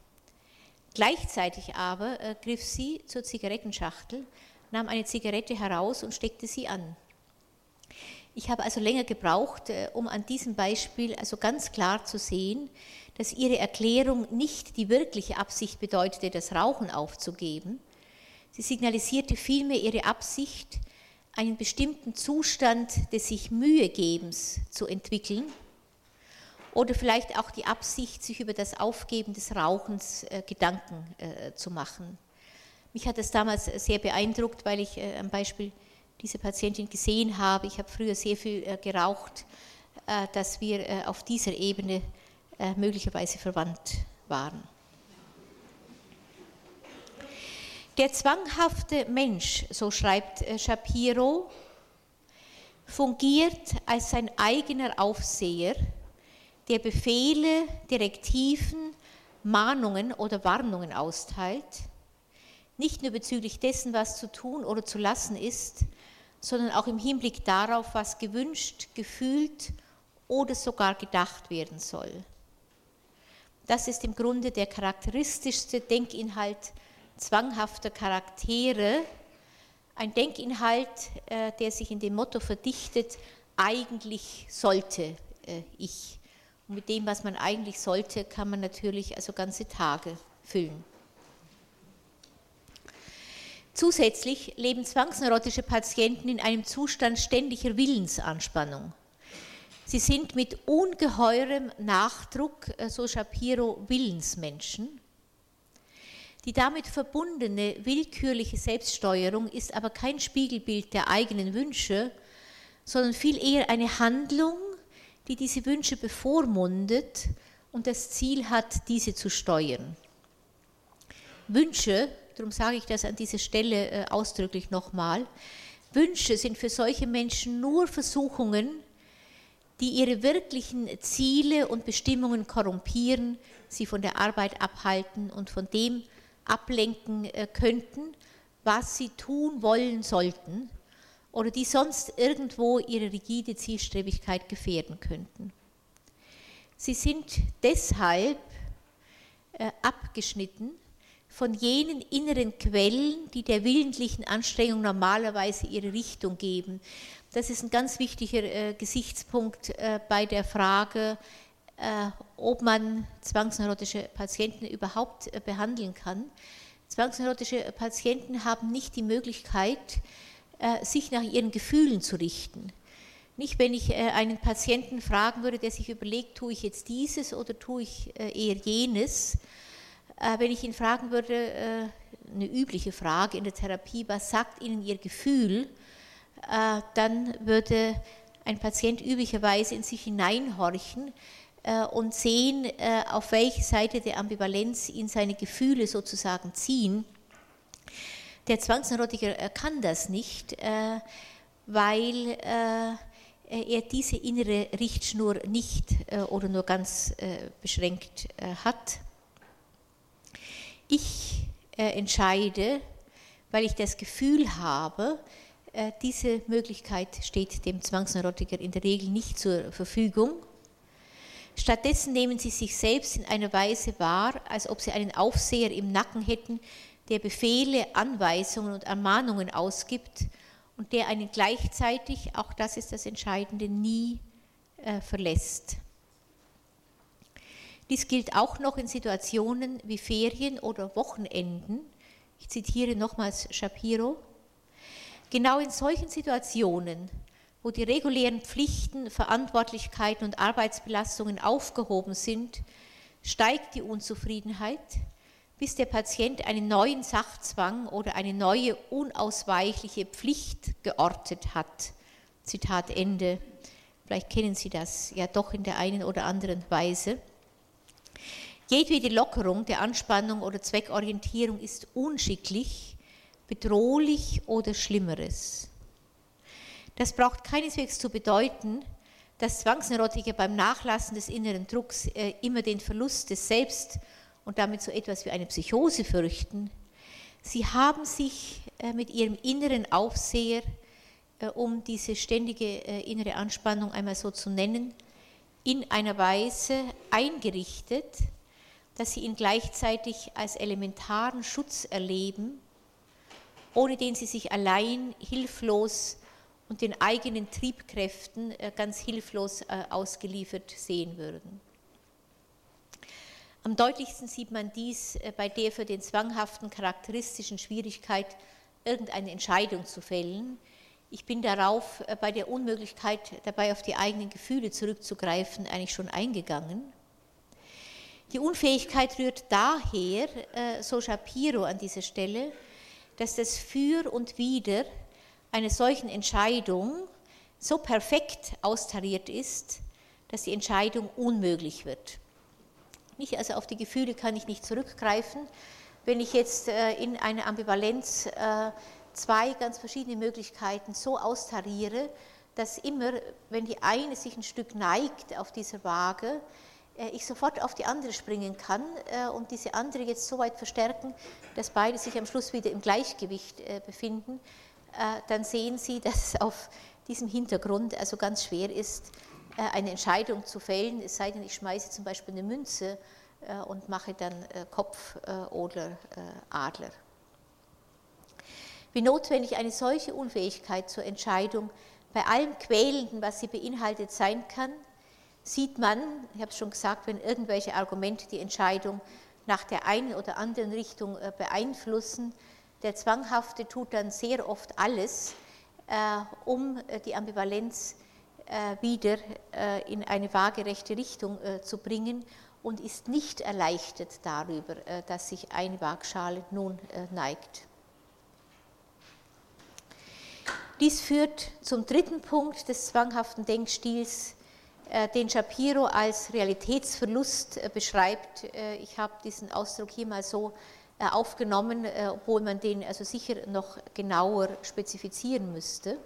Gleichzeitig aber griff sie zur Zigarettenschachtel, nahm eine Zigarette heraus und steckte sie an. Ich habe also länger gebraucht, äh, um an diesem Beispiel also ganz klar zu sehen, dass Ihre Erklärung nicht die wirkliche Absicht bedeutete, das Rauchen aufzugeben. Sie signalisierte vielmehr ihre Absicht, einen bestimmten Zustand des sich Mühegebens zu entwickeln oder vielleicht auch die Absicht, sich über das Aufgeben des Rauchens äh, Gedanken äh, zu machen. Mich hat das damals sehr beeindruckt, weil ich am Beispiel diese Patientin gesehen habe. Ich habe früher sehr viel äh, geraucht, äh, dass wir äh, auf dieser Ebene möglicherweise verwandt waren. Der zwanghafte Mensch, so schreibt Shapiro, fungiert als sein eigener Aufseher, der Befehle, Direktiven, Mahnungen oder Warnungen austeilt, nicht nur bezüglich dessen, was zu tun oder zu lassen ist, sondern auch im Hinblick darauf, was gewünscht, gefühlt oder sogar gedacht werden soll. Das ist im Grunde der charakteristischste Denkinhalt zwanghafter Charaktere, ein Denkinhalt, äh, der sich in dem Motto verdichtet, eigentlich sollte äh, ich. Und mit dem, was man eigentlich sollte, kann man natürlich also ganze Tage füllen. Zusätzlich leben zwangsneurotische Patienten in einem Zustand ständiger Willensanspannung. Sie sind mit ungeheurem Nachdruck, äh, so Shapiro, Willensmenschen. Die damit verbundene willkürliche Selbststeuerung ist aber kein Spiegelbild der eigenen Wünsche, sondern viel eher eine Handlung, die diese Wünsche bevormundet und das Ziel hat, diese zu steuern. Wünsche, darum sage ich das an dieser Stelle äh, ausdrücklich nochmal, Wünsche sind für solche Menschen nur Versuchungen, die ihre wirklichen Ziele und Bestimmungen korrumpieren, sie von der Arbeit abhalten und von dem ablenken äh, könnten, was sie tun wollen sollten oder die sonst irgendwo ihre rigide Zielstrebigkeit gefährden könnten. Sie sind deshalb äh, abgeschnitten von jenen inneren Quellen, die der willentlichen Anstrengung normalerweise ihre Richtung geben. Das ist ein ganz wichtiger äh, Gesichtspunkt äh, bei der Frage, ob man zwangsneurotische Patienten überhaupt behandeln kann. Zwangsneurotische Patienten haben nicht die Möglichkeit, sich nach ihren Gefühlen zu richten. Nicht, wenn ich äh, einen Patienten fragen würde, der sich überlegt, tue ich jetzt dieses oder tue ich eher jenes, äh, wenn ich ihn fragen würde, äh, eine übliche Frage in der Therapie, was sagt Ihnen Ihr Gefühl, äh, dann würde ein Patient üblicherweise in sich hineinhorchen und sehen, auf welche Seite der Ambivalenz ihn seine Gefühle sozusagen ziehen. Der Zwangsneurotiker kann das nicht, weil er diese innere Richtschnur nicht oder nur ganz beschränkt hat. Ich äh, entscheide, weil ich das Gefühl habe, äh, diese Möglichkeit steht dem Zwangsneurotiker in der Regel nicht zur Verfügung. Stattdessen nehmen sie sich selbst in einer Weise wahr, als ob sie einen Aufseher im Nacken hätten, der Befehle, Anweisungen und Ermahnungen ausgibt und der einen gleichzeitig, auch das ist das Entscheidende, nie äh, verlässt. Dies gilt auch noch in Situationen wie Ferien oder Wochenenden. Ich zitiere nochmals Shapiro. Genau in solchen Situationen, wo die regulären Pflichten, Verantwortlichkeiten und Arbeitsbelastungen aufgehoben sind, steigt die Unzufriedenheit, bis der Patient einen neuen Sachzwang oder eine neue unausweichliche Pflicht geortet hat. Zitat Ende. Vielleicht kennen Sie das ja doch in der einen oder anderen Weise. Jedwede Lockerung der Anspannung oder Zweckorientierung ist unschicklich, bedrohlich oder Schlimmeres. Das braucht keineswegs zu bedeuten, dass Zwangsneurotiker beim Nachlassen des inneren Drucks äh, immer den Verlust des Selbst und damit so etwas wie eine Psychose fürchten. Sie haben sich äh, mit ihrem inneren Aufseher, äh, um diese ständige äh, innere Anspannung einmal so zu nennen, in einer Weise eingerichtet, dass sie ihn gleichzeitig als elementaren Schutz erleben, ohne den sie sich allein hilflos und den eigenen Triebkräften ganz hilflos ausgeliefert sehen würden. Am deutlichsten sieht man dies äh, bei der für den zwanghaften charakteristischen Schwierigkeit, irgendeine Entscheidung zu fällen. Ich bin darauf bei der Unmöglichkeit, dabei auf die eigenen Gefühle zurückzugreifen, eigentlich schon eingegangen. Die Unfähigkeit rührt daher, äh, so Shapiro an dieser Stelle, dass das Für und Wider einer solchen Entscheidung so perfekt austariert ist, dass die Entscheidung unmöglich wird. Nicht, also auf die Gefühle kann ich nicht zurückgreifen. Wenn ich jetzt äh, in einer Ambivalenz äh, zwei ganz verschiedene Möglichkeiten so austariere, dass immer, wenn die eine sich ein Stück neigt auf dieser Waage, äh, ich sofort auf die andere springen kann und diese andere jetzt so weit verstärken, dass beide sich am Schluss wieder im Gleichgewicht befinden, dann sehen Sie, dass es auf diesem Hintergrund also ganz schwer ist, eine Entscheidung zu fällen, es sei denn, ich schmeiße zum Beispiel eine Münze und mache dann Kopf oder Adler. Wie notwendig eine solche Unfähigkeit zur Entscheidung bei allem Quälenden, was sie beinhaltet, sein kann, sieht man, ich habe es schon gesagt, wenn irgendwelche Argumente die Entscheidung nach der einen oder anderen Richtung äh, beeinflussen, Der Zwanghafte tut dann sehr oft alles, um die Ambivalenz wieder in eine waagerechte Richtung zu bringen und ist nicht erleichtert darüber, dass sich eine Waagschale nun neigt. Dies führt zum dritten Punkt des zwanghaften Denkstils, äh, den Shapiro als Realitätsverlust äh, beschreibt. Äh, ich habe diesen Ausdruck hier mal so aufgenommen, obwohl man den also sicher noch genauer spezifizieren müsste.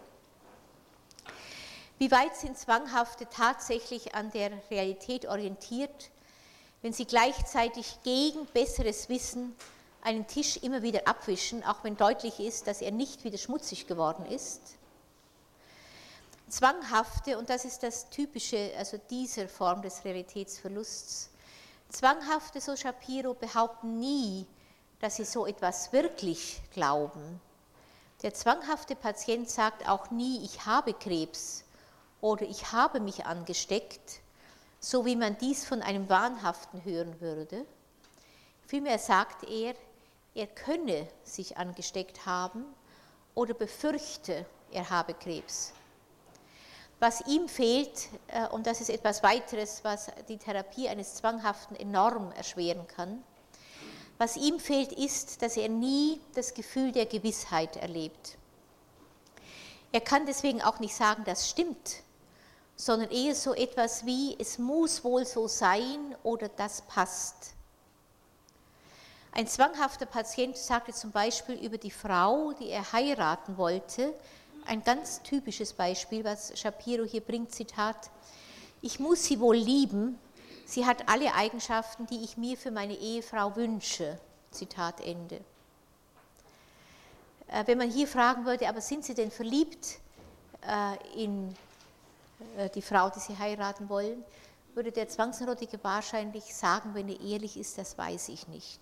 Wie weit sind Zwanghafte tatsächlich an der Realität orientiert, wenn sie gleichzeitig gegen besseres Wissen einen Tisch immer wieder abwischen, auch wenn deutlich ist, dass er nicht wieder schmutzig geworden ist. Zwanghafte, und das ist das Typische also dieser Form des Realitätsverlusts, Zwanghafte, so Shapiro, behaupten nie, dass sie so etwas wirklich glauben. Der zwanghafte Patient sagt auch nie, ich habe Krebs oder ich habe mich angesteckt, so wie man dies von einem Wahnhaften hören würde. Vielmehr sagt er, er könne sich angesteckt haben oder befürchte, er habe Krebs. Was ihm fehlt, äh, und das ist etwas weiteres, was die Therapie eines Zwanghaften enorm erschweren kann, was ihm fehlt, ist, dass er nie das Gefühl der Gewissheit erlebt. Er kann deswegen auch nicht sagen, das stimmt, sondern eher so etwas wie, es muss wohl so sein oder das passt. Ein zwanghafter Patient sagte zum Beispiel über die Frau, die er heiraten wollte, ein ganz typisches Beispiel, was Shapiro hier bringt, Zitat, ich muss sie wohl lieben, sie hat alle Eigenschaften, die ich mir für meine Ehefrau wünsche, Zitat Ende. Äh, wenn man hier fragen würde, aber sind Sie denn verliebt äh, in die Frau, die Sie heiraten wollen, würde der Zwangsneurotiker wahrscheinlich sagen, wenn er ehrlich ist, das weiß ich nicht.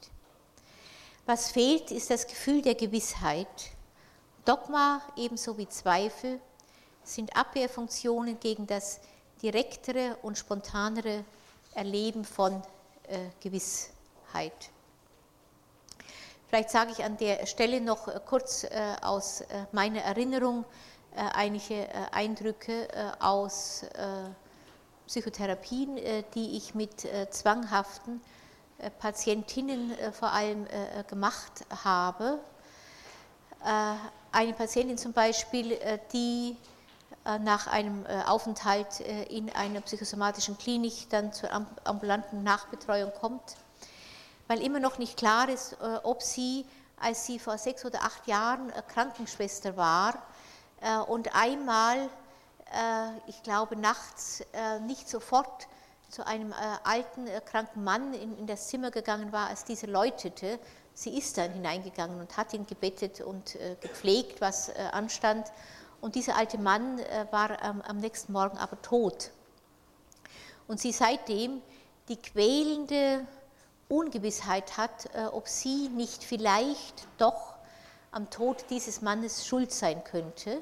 Was fehlt, ist das Gefühl der Gewissheit. Dogma ebenso wie Zweifel sind Abwehrfunktionen gegen das direktere und spontanere Erleben von äh, Gewissheit. Vielleicht sage ich an der Stelle noch äh, kurz äh, aus äh, meiner Erinnerung äh, einige äh, Eindrücke aus Psychotherapien, die ich mit zwanghaften äh, Patientinnen äh, vor allem äh, gemacht habe. Eine Patientin zum Beispiel, die nach einem Aufenthalt in einer psychosomatischen Klinik dann zur ambulanten Nachbetreuung kommt, weil immer noch nicht klar ist, ob sie, als sie vor sechs oder acht Jahren Krankenschwester war und einmal, ich glaube, nachts nicht sofort zu einem äh, alten, äh, kranken Mann in, das Zimmer gegangen war, als dieser läutete. Sie ist dann hineingegangen und hat ihn gebettet und äh, gepflegt, was äh, anstand. Und dieser alte Mann äh, war am nächsten Morgen aber tot. Und sie seitdem die quälende Ungewissheit hat, äh, ob sie nicht vielleicht doch am Tod dieses Mannes schuld sein könnte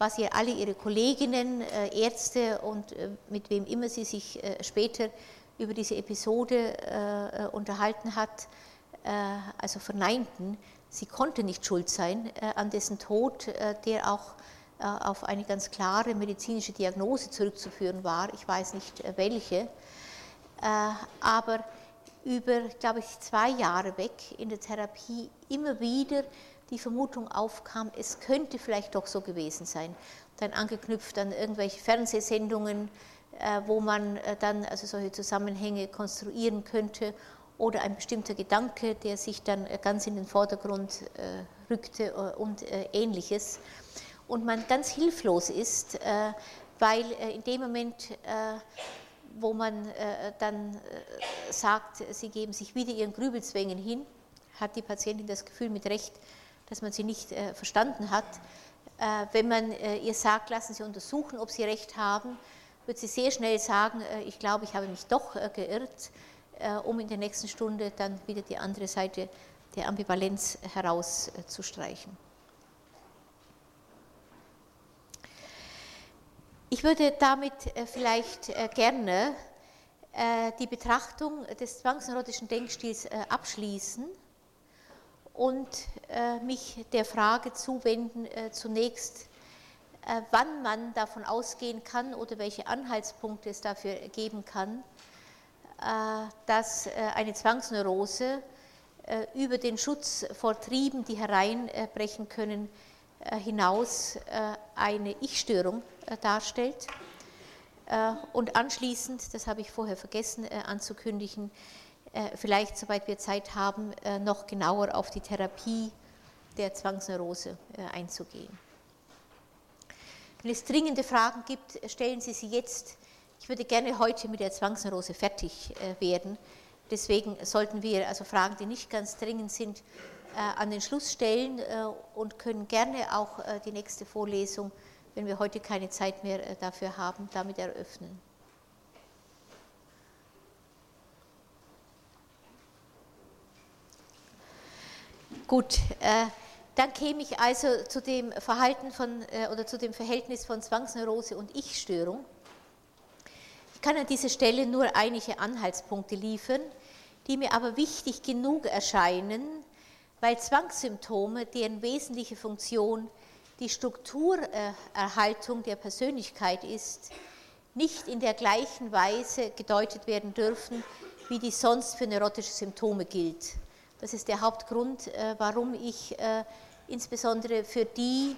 was ihr alle ihre Kolleginnen, äh, Ärzte und äh, mit wem immer sie sich äh, später über diese Episode unterhalten hat, also verneinten. Sie konnte nicht schuld sein an dessen Tod, der auch auf eine ganz klare medizinische Diagnose zurückzuführen war. Ich weiß nicht welche. Aber über, glaube ich, zwei Jahre weg in der Therapie immer wieder die Vermutung aufkam, es könnte vielleicht doch so gewesen sein. Dann angeknüpft an irgendwelche Fernsehsendungen, äh, wo man äh, dann also solche Zusammenhänge konstruieren könnte oder ein bestimmter Gedanke, der sich dann äh, ganz in den Vordergrund rückte und ähnliches. Und man ganz hilflos ist, weil in dem Moment, wo man dann sagt, sie geben sich wieder ihren Grübelzwängen hin, hat die Patientin das Gefühl mit Recht, dass man sie nicht äh, verstanden hat. Äh, wenn man äh, ihr sagt, lassen Sie untersuchen, ob Sie recht haben, wird sie sehr schnell sagen, äh, ich glaube, ich habe mich doch äh, geirrt, äh, um in der nächsten Stunde dann wieder die andere Seite der Ambivalenz herauszustreichen. Ich würde damit vielleicht gerne die Betrachtung des zwangsneurotischen Denkstils abschließen und mich der Frage zuwenden, zunächst, wann man davon ausgehen kann oder welche Anhaltspunkte es dafür geben kann, dass eine Zwangsneurose über den Schutz vor Trieben, die hereinbrechen können, hinaus eine Ich-Störung darstellt. Und anschließend, das habe ich vorher vergessen anzukündigen, vielleicht, soweit wir Zeit haben, noch genauer auf die Therapie der Zwangsneurose einzugehen. Wenn es dringende Fragen gibt, stellen Sie sie jetzt. Ich würde gerne heute mit der Zwangsneurose fertig werden. Deswegen sollten wir also Fragen, die nicht ganz dringend sind, an den Schluss stellen und können gerne auch die nächste Vorlesung, wenn wir heute keine Zeit mehr dafür haben, damit eröffnen. Gut, dann käme ich also zu dem Verhalten von oder zu dem Verhältnis von Zwangsneurose und Ich-Störung. Ich kann an dieser Stelle nur einige Anhaltspunkte liefern die mir aber wichtig genug erscheinen, weil Zwangssymptome, deren wesentliche Funktion die Strukturerhaltung der Persönlichkeit ist, nicht in der gleichen Weise gedeutet werden dürfen, wie dies sonst für neurotische Symptome gilt. Das ist der Hauptgrund, äh, warum ich äh, insbesondere für die,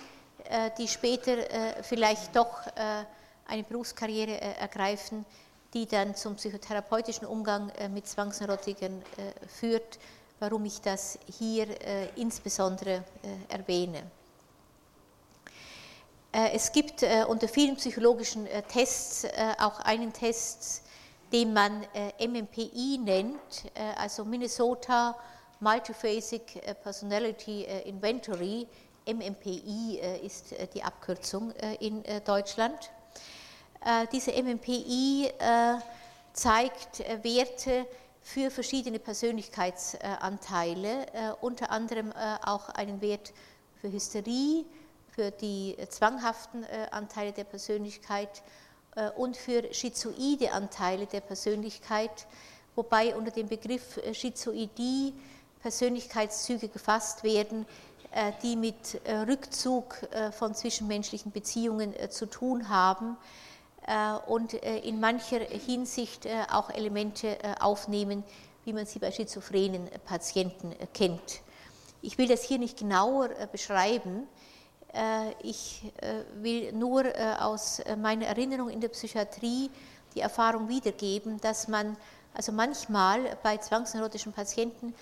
äh, die später vielleicht doch eine Berufskarriere ergreifen, die dann zum psychotherapeutischen Umgang mit Zwangsneurotikern führt, warum ich das hier insbesondere erwähne. Es gibt unter vielen psychologischen Tests auch einen Test, den man MMPI nennt, also Minnesota Multiphasic Personality Inventory. MMPI ist die Abkürzung in Deutschland. Äh, diese MMPI äh, zeigt äh, Werte für verschiedene Persönlichkeitsanteile, unter anderem auch einen Wert für Hysterie, für die zwanghaften Anteile der Persönlichkeit und für schizoide Anteile der Persönlichkeit, wobei unter dem Begriff Schizoidie Persönlichkeitszüge gefasst werden, die mit Rückzug von zwischenmenschlichen Beziehungen zu tun haben äh, und äh, in mancher Hinsicht äh, auch Elemente aufnehmen, wie man sie bei schizophrenen Patienten kennt. Ich will das hier nicht genauer beschreiben. Ich will nur aus meiner Erinnerung in der Psychiatrie die Erfahrung wiedergeben, dass man also manchmal bei zwangsneurotischen Patienten,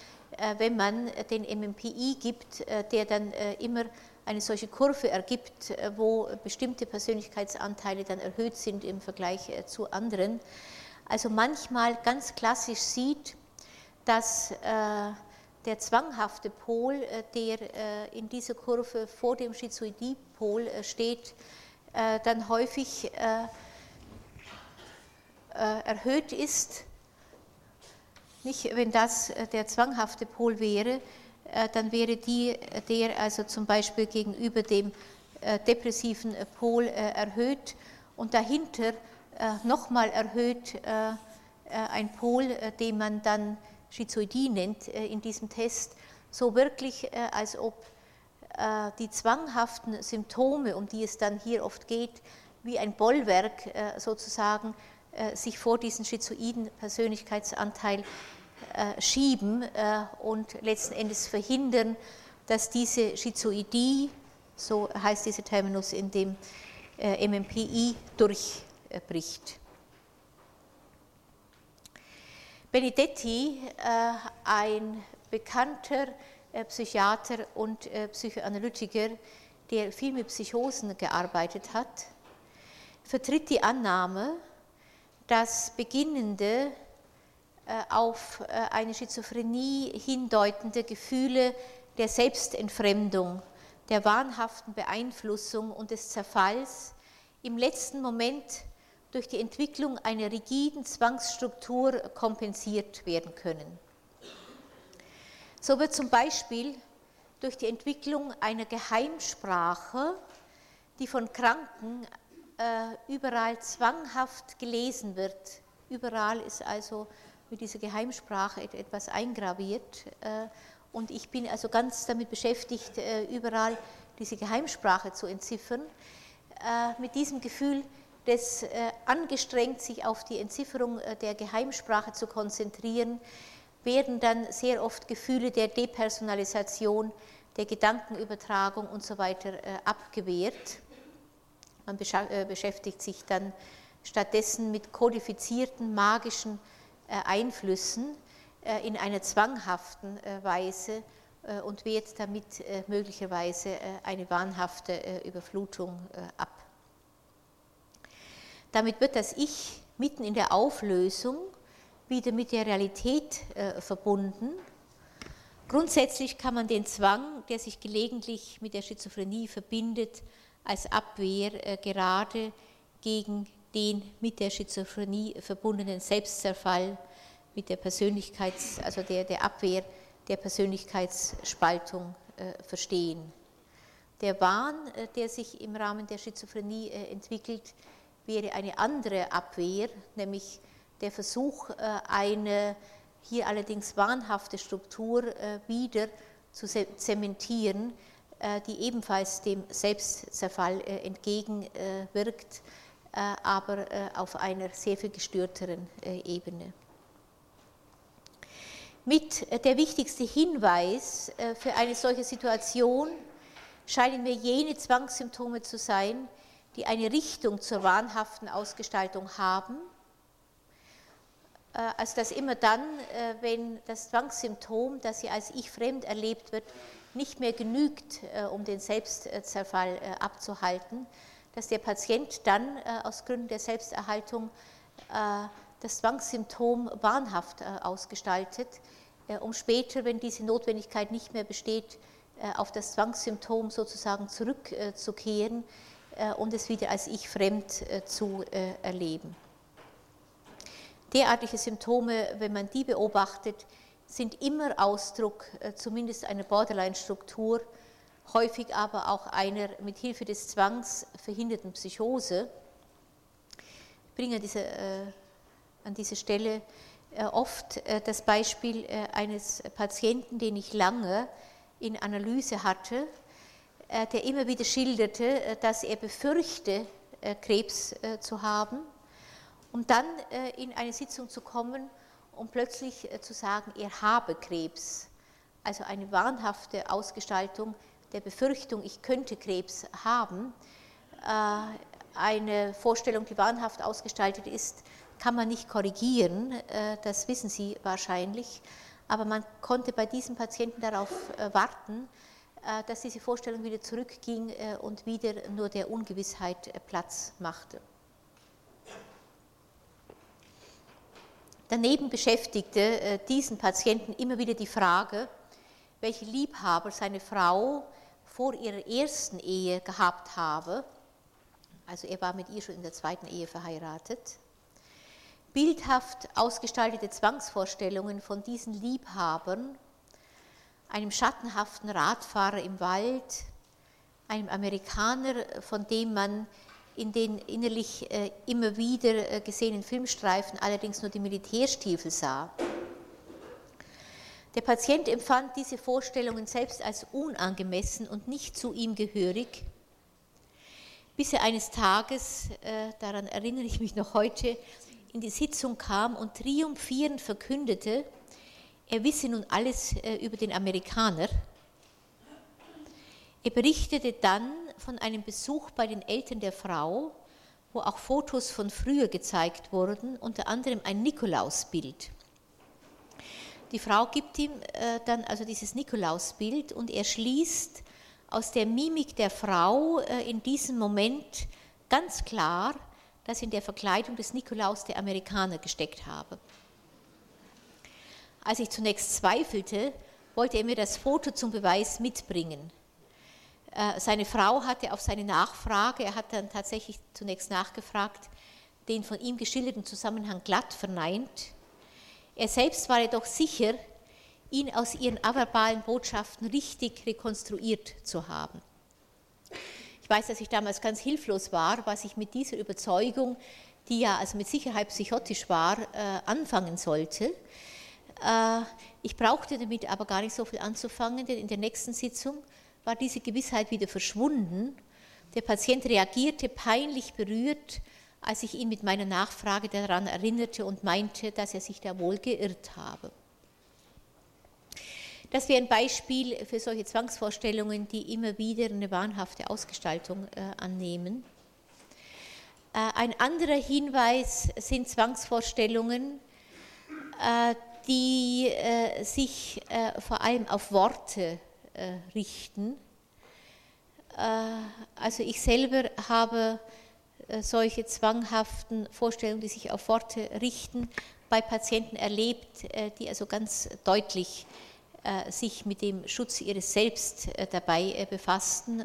wenn man den MMPI gibt, der dann immer eine solche Kurve ergibt, äh, wo bestimmte Persönlichkeitsanteile dann erhöht sind im Vergleich äh, zu anderen. Also manchmal ganz klassisch sieht, dass äh, der zwanghafte Pol, der in dieser Kurve vor dem Schizoidie-Pol steht, dann häufig erhöht ist. Nicht, wenn das der zwanghafte Pol wäre, äh, dann wäre die, der also zum Beispiel gegenüber dem äh, depressiven Pol äh, erhöht und dahinter nochmal erhöht ein Pol, den man dann Schizoidie nennt in diesem Test, so wirklich, als ob die zwanghaften Symptome, um die es dann hier oft geht, wie ein Bollwerk sozusagen sich vor diesen schizoiden Persönlichkeitsanteil äh, schieben äh, und letzten Endes verhindern, dass diese Schizoidie, so heißt dieser Terminus in dem äh, MMPI, durchbricht. Benedetti, ein bekannter Psychiater und Psychoanalytiker, der viel mit Psychosen gearbeitet hat, vertritt die Annahme, dass beginnende äh, auf äh, eine Schizophrenie hindeutende Gefühle der Selbstentfremdung, der wahnhaften Beeinflussung und des Zerfalls im letzten Moment durch die Entwicklung einer rigiden Zwangsstruktur kompensiert werden können. So wird zum Beispiel durch die Entwicklung einer Geheimsprache, die von Kranken überall zwanghaft gelesen wird, überall ist also mit dieser Geheimsprache etwas eingraviert. Äh, Und ich bin also ganz damit beschäftigt, äh, überall diese Geheimsprache zu entziffern, äh, mit diesem Gefühl des äh, angestrengt, sich auf die Entzifferung der Geheimsprache zu konzentrieren, werden dann sehr oft Gefühle der Depersonalisation, der Gedankenübertragung und so weiter abgewehrt. Man beschäftigt sich dann stattdessen mit kodifizierten magischen Einflüssen in einer zwanghaften Weise äh, und wehrt damit äh, möglicherweise äh, eine wahnhafte Überflutung ab. Damit wird das Ich mitten in der Auflösung wieder mit der Realität verbunden. Grundsätzlich kann man den Zwang, der sich gelegentlich mit der Schizophrenie verbindet, als Abwehr gerade gegen den mit der Schizophrenie verbundenen Selbstzerfall, mit der Persönlichkeits-, also der, der Abwehr der Persönlichkeitsspaltung äh, verstehen. Der Wahn, äh, der sich im Rahmen der Schizophrenie äh, entwickelt, wäre eine andere Abwehr, nämlich der Versuch, eine hier allerdings wahnhafte Struktur wieder zu zementieren, die ebenfalls dem Selbstzerfall entgegenwirkt, aber auf einer sehr viel gestörteren Ebene. Mit äh, der wichtigste Hinweis äh, für eine solche Situation scheinen mir jene Zwangssymptome zu sein, die eine Richtung zur wahnhaften Ausgestaltung haben, äh, als dass immer dann, wenn das Zwangssymptom, das ja als ich fremd erlebt wird, nicht mehr genügt, um den Selbstzerfall abzuhalten, dass der Patient dann aus Gründen der Selbsterhaltung das Zwangssymptom wahnhaft ausgestaltet, äh, um später, wenn diese Notwendigkeit nicht mehr besteht, äh, auf das Zwangssymptom sozusagen zurückzukehren äh, und es wieder als ich fremd zu erleben. Derartige Symptome, wenn man die beobachtet, sind immer Ausdruck zumindest einer Borderline-Struktur, häufig aber auch einer mit Hilfe des Zwangs verhinderten Psychose. Ich bringe diese, an diese Stelle äh, oft äh, das Beispiel äh, eines Patienten, den ich lange in Analyse hatte, der immer wieder schilderte, dass er befürchte, Krebs zu haben, um dann in eine Sitzung zu kommen und plötzlich zu sagen, er habe Krebs. Also eine wahnhafte Ausgestaltung der Befürchtung, ich könnte Krebs haben. Eine Vorstellung, die wahnhaft ausgestaltet ist, kann man nicht korrigieren, äh, das wissen Sie wahrscheinlich, aber man konnte bei diesem Patienten darauf äh, warten, äh, dass diese Vorstellung wieder zurückging und wieder nur der Ungewissheit Platz machte. Daneben beschäftigte diesen Patienten immer wieder die Frage, welche Liebhaber seine Frau vor ihrer ersten Ehe gehabt habe. Also er war mit ihr schon in der zweiten Ehe verheiratet bildhaft ausgestaltete Zwangsvorstellungen von diesen Liebhabern, einem schattenhaften Radfahrer im Wald, einem Amerikaner, von dem man in den innerlich äh, immer wieder äh, gesehenen Filmstreifen allerdings nur die Militärstiefel sah. Der Patient empfand diese Vorstellungen selbst als unangemessen und nicht zu ihm gehörig, bis er eines Tages, äh, daran erinnere ich mich noch heute, in die Sitzung kam und triumphierend verkündete, er wisse nun alles über den Amerikaner. Er berichtete dann von einem Besuch bei den Eltern der Frau, wo auch Fotos von früher gezeigt wurden, unter anderem ein Nikolausbild. Die Frau gibt ihm äh, dann also dieses Nikolausbild und er schließt aus der Mimik der Frau äh, in diesem Moment ganz klar, das in der Verkleidung des Nikolaus der Amerikaner gesteckt habe. Als ich zunächst zweifelte, wollte er mir das Foto zum Beweis mitbringen. Äh, seine Frau hatte auf seine Nachfrage, er hat dann tatsächlich zunächst nachgefragt, den von ihm geschilderten Zusammenhang glatt verneint. Er selbst war jedoch sicher, ihn aus ihren averbalen Botschaften richtig rekonstruiert zu haben. Ich weiß, dass ich damals ganz hilflos war, was ich mit dieser Überzeugung, die ja also mit Sicherheit psychotisch war, äh, anfangen sollte. Ich brauchte damit aber gar nicht so viel anzufangen, denn in der nächsten Sitzung war diese Gewissheit wieder verschwunden. Der Patient reagierte peinlich berührt, als ich ihn mit meiner Nachfrage daran erinnerte und meinte, dass er sich da wohl geirrt habe. Das wäre ein Beispiel für solche Zwangsvorstellungen, die immer wieder eine wahnhafte Ausgestaltung äh, annehmen. Äh, ein anderer Hinweis sind Zwangsvorstellungen, äh, die äh, sich äh, vor allem auf Worte äh, richten. also ich selber habe solche zwanghaften Vorstellungen, die sich auf Worte richten, bei Patienten erlebt, die also ganz deutlich äh, sich mit dem Schutz ihres Selbst äh, dabei äh, befassten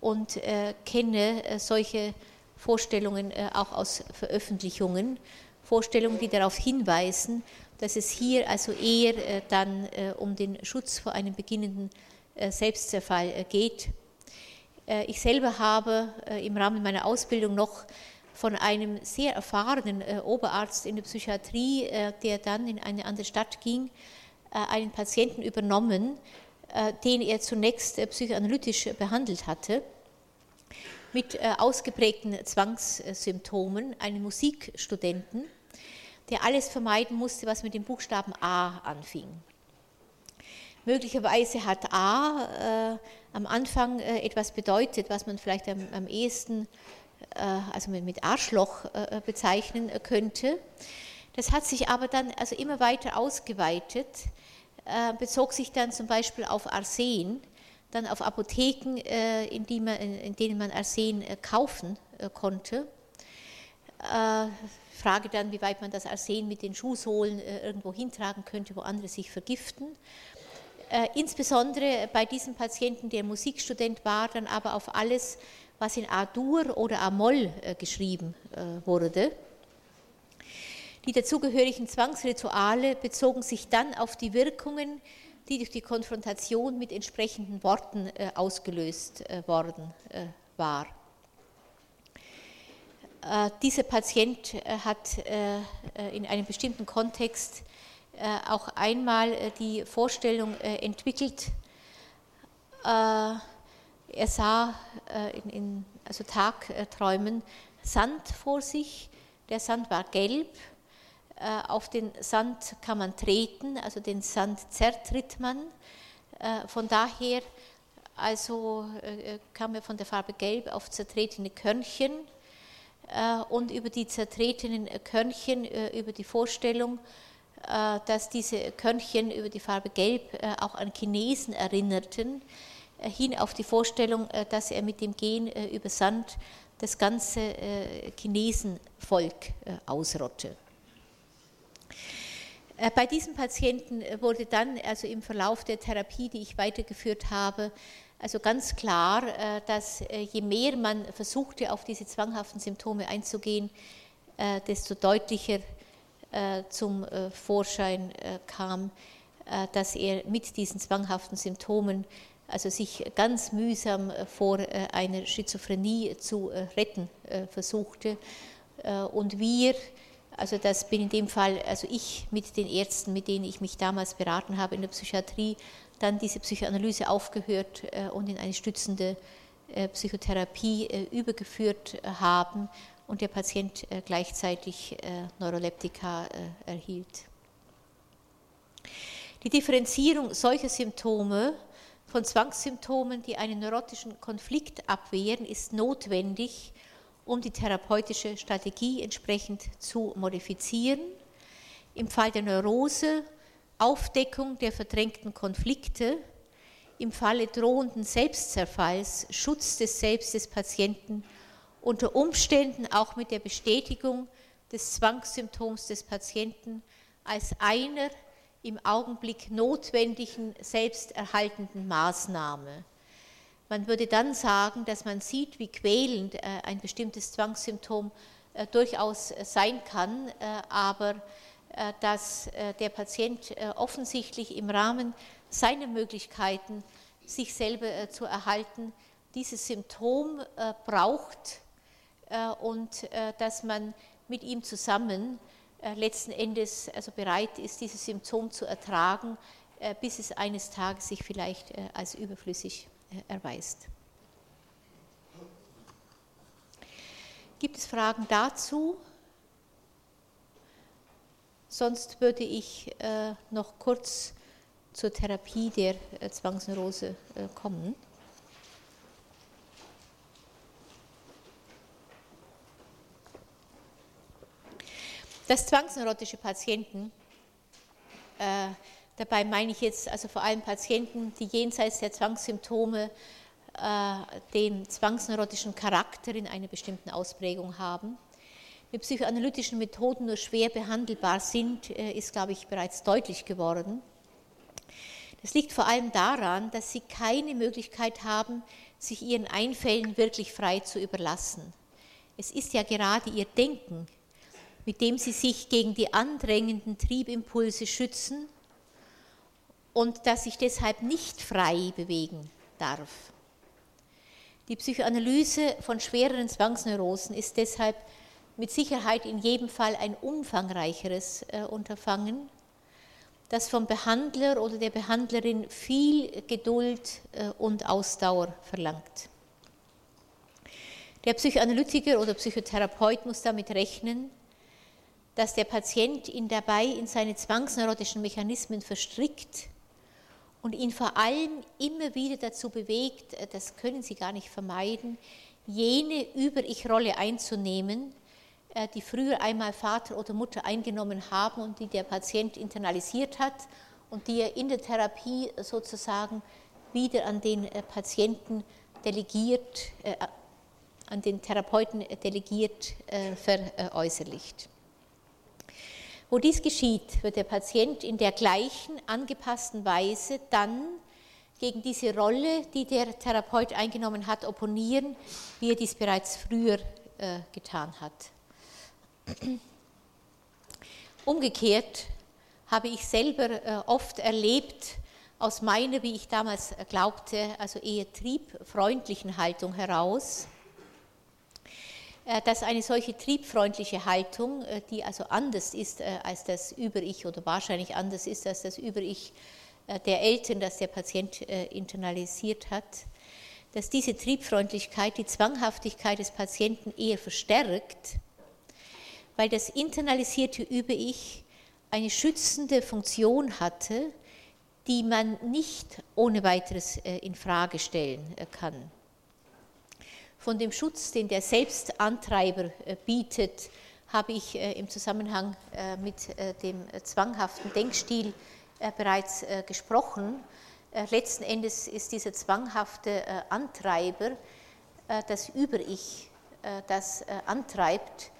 und kenne solche Vorstellungen auch aus Veröffentlichungen, Vorstellungen, die darauf hinweisen, dass es hier also eher dann um den Schutz vor einem beginnenden Selbstzerfall geht. Ich selber habe im Rahmen meiner Ausbildung noch von einem sehr erfahrenen Oberarzt in der Psychiatrie, der dann in eine andere Stadt ging, äh, einen Patienten übernommen, äh, den er zunächst äh, psychoanalytisch behandelt hatte, mit ausgeprägten Zwangssymptomen, einen Musikstudenten, der alles vermeiden musste, was mit dem Buchstaben A anfing. Möglicherweise hat A äh, am Anfang äh, etwas bedeutet, was man vielleicht am, am ehesten äh, also mit Arschloch bezeichnen könnte. Das hat sich aber dann also immer weiter ausgeweitet, äh, bezog sich dann zum Beispiel auf Arsen, dann auf Apotheken, äh, in, man, in denen man Arsen äh, kaufen konnte. Frage dann, wie weit man das Arsen mit den Schuhsohlen irgendwo hintragen könnte, wo andere sich vergiften. Insbesondere bei diesem Patienten, der Musikstudent war, dann aber auf alles, was in A-Dur oder A-Moll geschrieben wurde. Die dazugehörigen Zwangsrituale bezogen sich dann auf die Wirkungen, die durch die Konfrontation mit entsprechenden Worten äh, ausgelöst äh, worden äh, war. Dieser Patient hat in einem bestimmten Kontext auch einmal die Vorstellung entwickelt, er sah in, also Tagträumen Sand vor sich, der Sand war gelb. Äh, auf den Sand kann man treten, also den Sand zertritt man. Äh, von daher also äh, kam er von der Farbe Gelb auf zertretene Körnchen und über die zertretenen Körnchen, über die Vorstellung, dass diese Körnchen über die Farbe Gelb auch an Chinesen erinnerten, hin auf die Vorstellung, dass er mit dem Gen über Sand das ganze Chinesenvolk ausrotte. Äh, bei diesem Patienten äh, wurde dann, also im Verlauf der Therapie, die ich weitergeführt habe, also ganz klar, äh, dass je mehr man versuchte, auf diese zwanghaften Symptome einzugehen, desto deutlicher zum Vorschein kam, dass er mit diesen zwanghaften Symptomen also sich ganz mühsam vor einer Schizophrenie zu retten versuchte. Und wir also das bin in dem Fall, also ich mit den Ärzten, mit denen ich mich damals beraten habe in der Psychiatrie, dann diese Psychoanalyse aufgehört äh, und in eine stützende äh, Psychotherapie äh, übergeführt haben und der Patient gleichzeitig Neuroleptika erhielt. Die Differenzierung solcher Symptome von Zwangssymptomen, die einen neurotischen Konflikt abwehren, ist notwendig, um die therapeutische Strategie entsprechend zu modifizieren. Im Fall der Neurose Aufdeckung der verdrängten Konflikte, im Falle drohenden Selbstzerfalls Schutz des Selbst des Patienten, unter Umständen auch mit der Bestätigung des Zwangssymptoms des Patienten als einer im Augenblick notwendigen selbsterhaltenden Maßnahme. Man würde dann sagen, dass man sieht, wie quälend äh, ein bestimmtes Zwangssymptom äh, durchaus äh, sein kann, aber dass der Patient offensichtlich im Rahmen seiner Möglichkeiten, sich selber zu erhalten, dieses Symptom braucht und dass man mit ihm zusammen letzten Endes also bereit ist, dieses Symptom zu ertragen, bis es eines Tages sich vielleicht als überflüssig erweist. Gibt es Fragen dazu? Sonst würde ich äh, noch kurz zur Therapie der äh, Zwangsneurose äh, kommen. Dass zwangsneurotische Patienten, äh, dabei meine ich jetzt also vor allem Patienten, die jenseits der Zwangssymptome äh, den zwangsneurotischen Charakter in einer bestimmten Ausprägung haben, psychoanalytischen Methoden nur schwer behandelbar sind, äh, ist, glaube ich, bereits deutlich geworden. Das liegt vor allem daran, dass sie keine Möglichkeit haben, sich ihren Einfällen wirklich frei zu überlassen. Es ist ja gerade ihr Denken, mit dem sie sich gegen die andrängenden Triebimpulse schützen und das sich deshalb nicht frei bewegen darf. Die Psychoanalyse von schwereren Zwangsneurosen ist deshalb mit Sicherheit in jedem Fall ein umfangreicheres äh, Unterfangen, das vom Behandler oder der Behandlerin viel Geduld äh, und Ausdauer verlangt. Der Psychoanalytiker oder Psychotherapeut muss damit rechnen, dass der Patient ihn dabei in seine zwangsneurotischen Mechanismen verstrickt und ihn vor allem immer wieder dazu bewegt, äh, das können Sie gar nicht vermeiden, jene Über-Ich-Rolle einzunehmen, die früher einmal Vater oder Mutter eingenommen haben und die der Patient internalisiert hat und die er in der Therapie sozusagen wieder an den äh, Patienten delegiert, äh, an den Therapeuten delegiert veräußerlicht. Wo dies geschieht, wird der Patient in der gleichen angepassten Weise dann gegen diese Rolle, die der Therapeut eingenommen hat, opponieren, wie er dies bereits früher getan hat. Umgekehrt habe ich selber äh, oft erlebt, aus meiner, wie ich damals glaubte, also eher triebfreundlichen Haltung heraus, äh, dass eine solche triebfreundliche Haltung, äh, die also anders ist als das Über-Ich oder wahrscheinlich anders ist als das Über-Ich der Eltern, das der Patient internalisiert hat, dass diese Triebfreundlichkeit die Zwanghaftigkeit des Patienten eher verstärkt weil das internalisierte Über-Ich eine schützende Funktion hatte, die man nicht ohne weiteres äh, in Frage stellen äh, kann. Von dem Schutz, den der Selbstantreiber äh, bietet, habe ich im Zusammenhang mit dem zwanghaften Denkstil bereits gesprochen. Letzten Endes ist dieser zwanghafte Antreiber das Über-Ich, das antreibt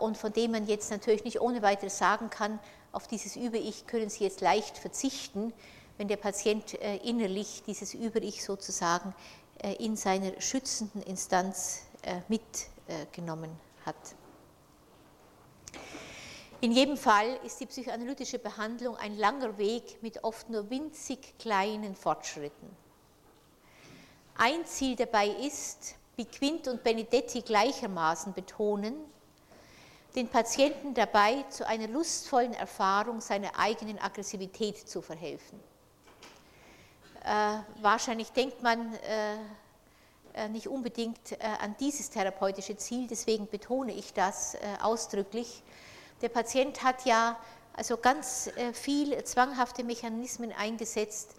und von dem man jetzt natürlich nicht ohne weiteres sagen kann, auf dieses Über-Ich können Sie jetzt leicht verzichten, wenn der Patient äh, innerlich dieses Über-Ich sozusagen äh, in seiner schützenden Instanz mitgenommen hat. In jedem Fall ist die psychoanalytische Behandlung ein langer Weg mit oft nur winzig kleinen Fortschritten. Ein Ziel dabei ist, wie Quint und Benedetti gleichermaßen betonen, den Patienten dabei zu einer lustvollen Erfahrung seiner eigenen Aggressivität zu verhelfen. Äh, wahrscheinlich denkt man äh, äh nicht unbedingt äh, an dieses therapeutische Ziel, deswegen betone ich das äh, ausdrücklich. Der Patient hat ja also ganz äh, viel zwanghafte Mechanismen eingesetzt,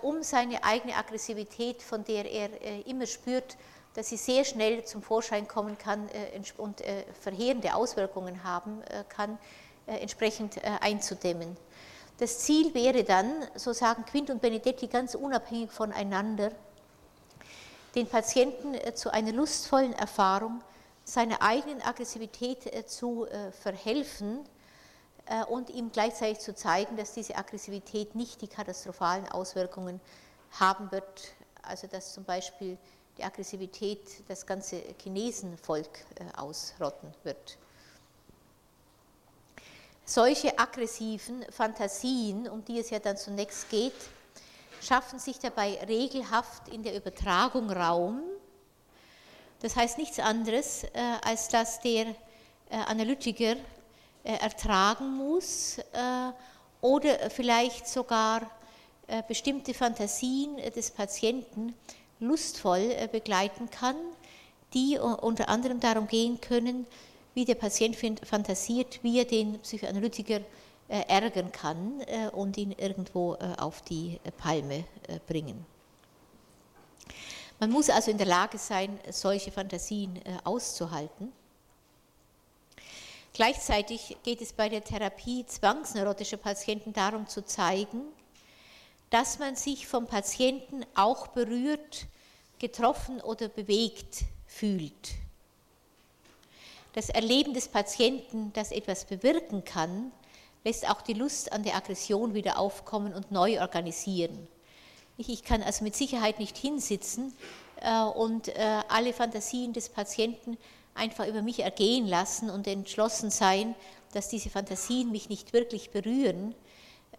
um seine eigene Aggressivität, von der er immer spürt, dass sie sehr schnell zum Vorschein kommen kann äh, und äh, verheerende Auswirkungen haben äh, kann, entsprechend einzudämmen. Das Ziel wäre dann, so sagen Quint und Benedetti ganz unabhängig voneinander, den Patienten zu einer lustvollen Erfahrung seiner eigenen Aggressivität zu verhelfen und ihm gleichzeitig zu zeigen, dass diese Aggressivität nicht die katastrophalen Auswirkungen haben wird, also dass zum Beispiel die Aggressivität das ganze Chinesenvolk äh, ausrotten wird. Solche aggressiven Fantasien, um die es ja dann zunächst geht, schaffen sich dabei regelhaft in der Übertragung Raum. Das heißt nichts anderes, äh, als dass der äh, Analytiker ertragen muss oder vielleicht sogar bestimmte Fantasien des Patienten lustvoll begleiten kann, die unter anderem darum gehen können, wie der Patient fantasiert, wie er den Psychoanalytiker ärgern kann und ihn irgendwo auf die Palme bringen. Man muss also in der Lage sein, solche Fantasien äh, auszuhalten. Gleichzeitig geht es bei der Therapie zwangsneurotischer Patienten darum zu zeigen, dass man sich vom Patienten auch berührt, getroffen oder bewegt fühlt. Das Erleben des Patienten, das etwas bewirken kann, lässt auch die Lust an der Aggression wieder aufkommen und neu organisieren. Ich kann also mit Sicherheit nicht hinsitzen äh, und äh, alle Fantasien des Patienten einfach über mich ergehen lassen und entschlossen sein, dass diese Fantasien mich nicht wirklich berühren.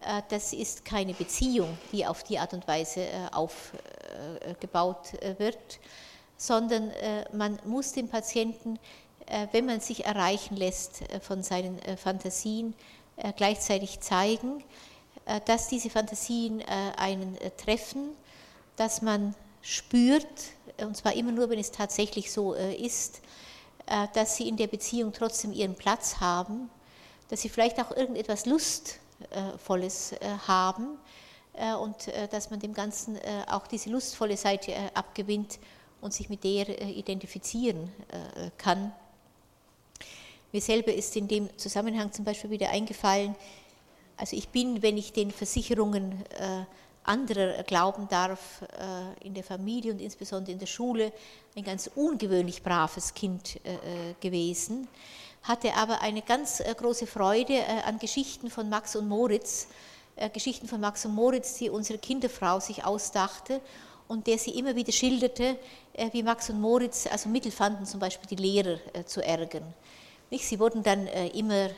Äh, das ist keine Beziehung, die auf die Art und Weise aufgebaut wird, sondern man muss dem Patienten, wenn man sich erreichen lässt von seinen Fantasien, gleichzeitig zeigen, äh, dass diese Fantasien äh, einen äh, treffen, dass man spürt, und zwar immer nur, wenn es tatsächlich so ist, dass sie in der Beziehung trotzdem ihren Platz haben, dass sie vielleicht auch irgendetwas Lustvolles haben und dass man dem Ganzen auch diese lustvolle Seite abgewinnt und sich mit der identifizieren kann. Mir selber ist in dem Zusammenhang zum Beispiel wieder eingefallen, also ich bin, wenn ich den Versicherungen äh, anderer glauben darf, äh, in der Familie und insbesondere in der Schule ein ganz ungewöhnlich braves Kind äh, gewesen, hatte aber eine ganz große Freude an Geschichten von Max und Moritz, Geschichten von Max und Moritz, die unsere Kinderfrau sich ausdachte und der sie immer wieder schilderte, wie Max und Moritz also Mittel fanden, zum Beispiel die Lehrer zu ärgern. Sie wurden dann immer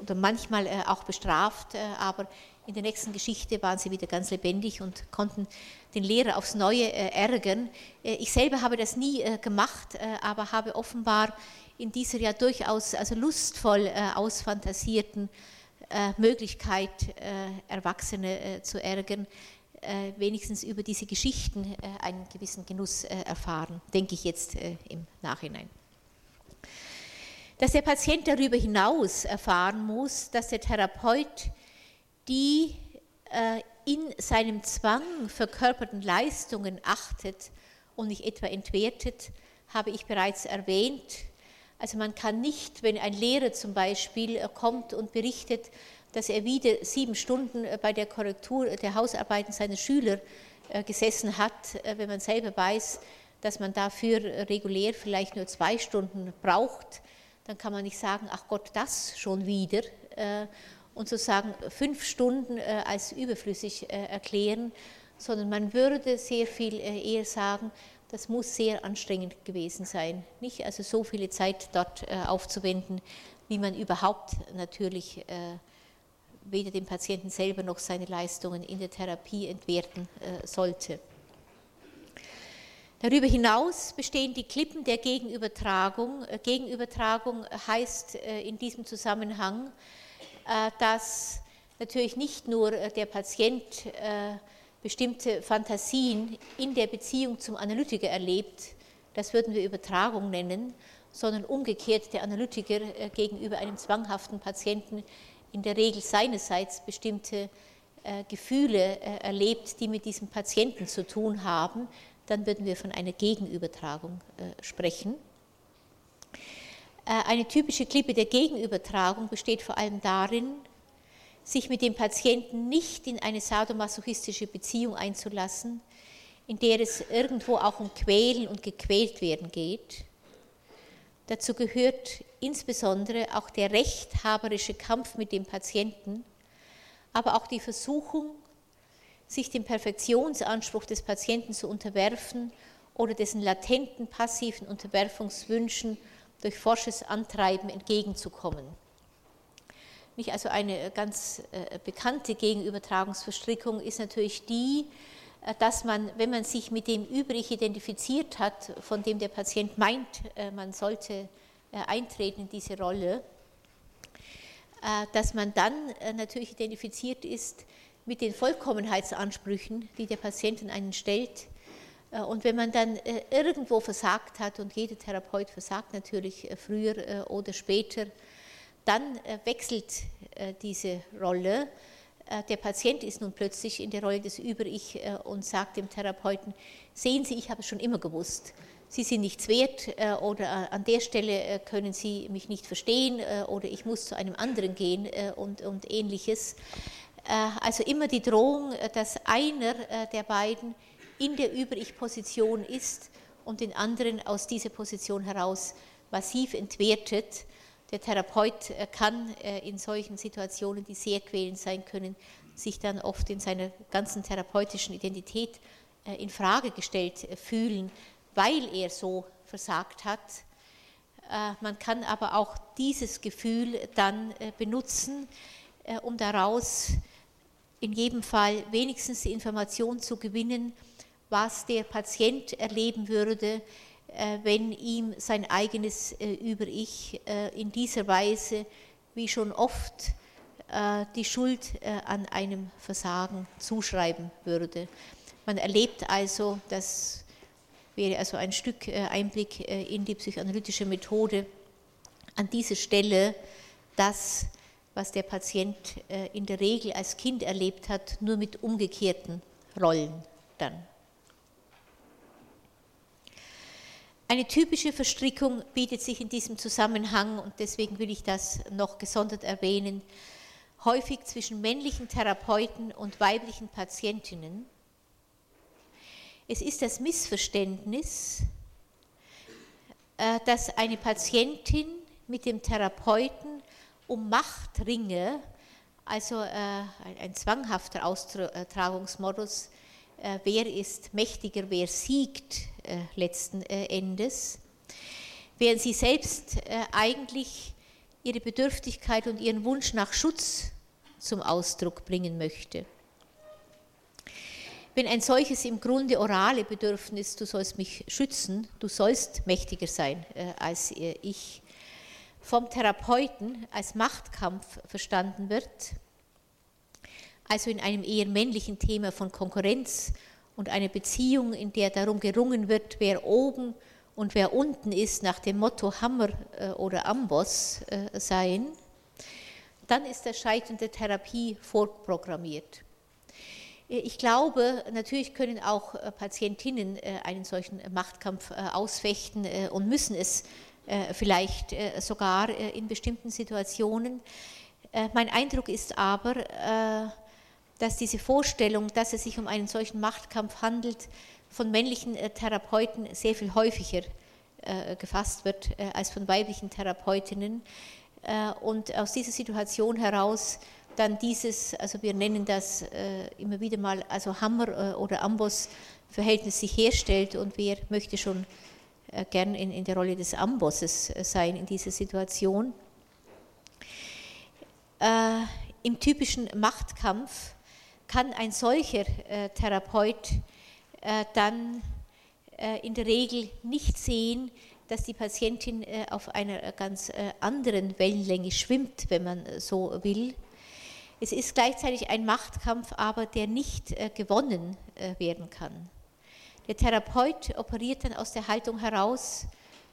oder manchmal äh, auch bestraft, äh, aber in der nächsten Geschichte waren sie wieder ganz lebendig und konnten den Lehrer aufs Neue äh, ärgern. Ich selber habe das nie gemacht, aber habe offenbar in dieser ja durchaus also lustvoll ausfantasierten Möglichkeit, Erwachsene zu ärgern, wenigstens über diese Geschichten einen gewissen Genuss erfahren, denke ich jetzt im Nachhinein dass der Patient darüber hinaus erfahren muss, dass der Therapeut die äh, in seinem Zwang verkörperten Leistungen achtet und nicht etwa entwertet, habe ich bereits erwähnt. Also man kann nicht, wenn ein Lehrer zum Beispiel äh, kommt und berichtet, dass er wieder sieben Stunden äh, bei der Korrektur der Hausarbeiten seiner Schüler gesessen hat, wenn man selber weiß, dass man dafür regulär vielleicht nur zwei Stunden braucht, dann kann man nicht sagen, ach Gott, das schon wieder äh, und sozusagen fünf Stunden äh, als überflüssig äh, erklären, sondern man würde sehr viel eher sagen, das muss sehr anstrengend gewesen sein, nicht? Also so viele Zeit dort aufzuwenden, wie man überhaupt natürlich weder dem Patienten selber noch seine Leistungen in der Therapie entwerten sollte. Darüber hinaus bestehen die Klippen der Gegenübertragung. Äh, Gegenübertragung heißt äh, in diesem Zusammenhang, äh, dass natürlich nicht nur der Patient bestimmte Fantasien in der Beziehung zum Analytiker erlebt, das würden wir Übertragung nennen, sondern umgekehrt der Analytiker gegenüber einem zwanghaften Patienten in der Regel seinerseits bestimmte Gefühle erlebt, die mit diesem Patienten zu tun haben, dann würden wir von einer Gegenübertragung äh, sprechen. Äh, eine typische Klippe der Gegenübertragung besteht vor allem darin, sich mit dem Patienten nicht in eine sadomasochistische Beziehung einzulassen, in der es irgendwo auch um Quälen und gequält werden geht. Dazu gehört insbesondere auch der rechthaberische Kampf mit dem Patienten, aber auch die Versuchung, sich dem Perfektionsanspruch des Patienten zu unterwerfen oder dessen latenten passiven Unterwerfungswünschen durch forsches Antreiben entgegenzukommen. Nicht also eine ganz äh, bekannte Gegenübertragungsverstrickung ist natürlich die, äh, dass man, wenn man sich mit dem übrig identifiziert hat, von dem der Patient meint, äh, man sollte eintreten in diese Rolle, dass man dann natürlich identifiziert ist mit den Vollkommenheitsansprüchen, die der Patient an einen stellt. Und wenn man dann irgendwo versagt hat, und jeder Therapeut versagt natürlich früher oder später, dann wechselt diese Rolle äh, der Patient ist nun plötzlich in der Rolle des Über-Ich äh, und sagt dem Therapeuten, sehen Sie, ich habe es schon immer gewusst. Sie sind nichts wert äh, oder an der Stelle können Sie mich nicht verstehen oder ich muss zu einem anderen gehen und, und ähnliches. Also immer die Drohung, dass einer der beiden in der Über-Ich-Position ist und den anderen aus dieser Position heraus massiv entwertet der Therapeut äh, kann äh, in solchen Situationen, die sehr quälend sein können, sich dann oft in seiner ganzen therapeutischen Identität äh, in Frage gestellt fühlen, weil er so versagt hat. Man kann aber auch dieses Gefühl dann benutzen, um daraus in jedem Fall wenigstens die Information zu gewinnen, was der Patient erleben würde, wenn ihm sein eigenes äh, Über-Ich äh, in dieser Weise, wie schon oft, die Schuld an einem Versagen zuschreiben würde. Man erlebt also, das wäre also ein Stück Einblick in die psychoanalytische Methode, an dieser Stelle das, was der Patient in der Regel als Kind erlebt hat, nur mit umgekehrten Rollen dann. Eine typische Verstrickung bietet sich in diesem Zusammenhang, und deswegen will ich das noch gesondert erwähnen, häufig zwischen männlichen Therapeuten und weiblichen Patientinnen. Es ist das Missverständnis, äh, dass eine Patientin mit dem Therapeuten um Macht ringe, also äh, ein zwanghafter Austragungsmodus, wer ist mächtiger, wer siegt äh, letzten äh, Endes, während sie selbst eigentlich ihre Bedürftigkeit und ihren Wunsch nach Schutz zum Ausdruck bringen möchte. Wenn ein solches im Grunde orale Bedürfnis, du sollst mich schützen, du sollst mächtiger sein als ich, vom Therapeuten als Machtkampf verstanden wird, also in einem eher männlichen Thema von Konkurrenz und einer Beziehung, in der darum gerungen wird, wer oben und wer unten ist, nach dem Motto Hammer äh, oder Amboss äh, sein, dann ist das Scheitern der Therapie vorprogrammiert. Ich glaube, natürlich können auch äh, Patientinnen einen solchen Machtkampf ausfechten und müssen es vielleicht sogar in bestimmten Situationen. Mein Eindruck ist aber, dass diese Vorstellung, dass es sich um einen solchen Machtkampf handelt, von männlichen äh, Therapeuten sehr viel häufiger äh, gefasst wird äh, als von weiblichen Therapeutinnen. Und aus dieser Situation heraus dann dieses, also wir nennen das immer wieder mal, also Hammer oder Amboss-Verhältnis sich herstellt und wer möchte schon gern in, in der Rolle des Ambosses sein in dieser Situation. Im typischen Machtkampf kann ein solcher äh, Therapeut äh, dann äh, in der Regel nicht sehen, dass die Patientin auf einer ganz anderen Wellenlänge schwimmt, wenn man so will. Es ist gleichzeitig ein Machtkampf, aber der nicht gewonnen werden kann. Der Therapeut operiert dann aus der Haltung heraus,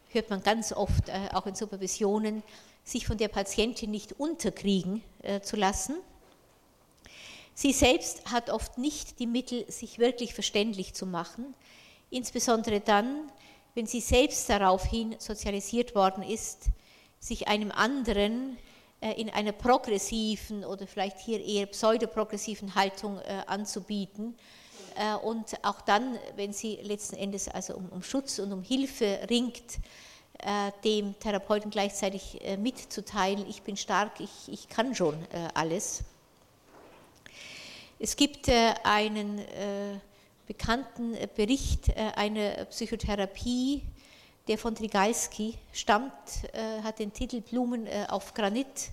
hört man ganz oft auch in Supervisionen, sich von der Patientin nicht unterkriegen zu lassen Sie selbst hat oft nicht die Mittel, sich wirklich verständlich zu machen, insbesondere dann, wenn sie selbst daraufhin sozialisiert worden ist, sich einem anderen äh, in einer progressiven oder vielleicht hier eher pseudoprogressiven Haltung äh, anzubieten. Äh, und auch dann, wenn sie letzten Endes also um, um Schutz und um Hilfe ringt, dem Therapeuten gleichzeitig mitzuteilen, ich bin stark, ich, ich kann schon alles. Es gibt äh, einen äh, bekannten äh, Bericht einer Psychotherapie, der von Trigalski stammt, hat den Titel Blumen auf Granit.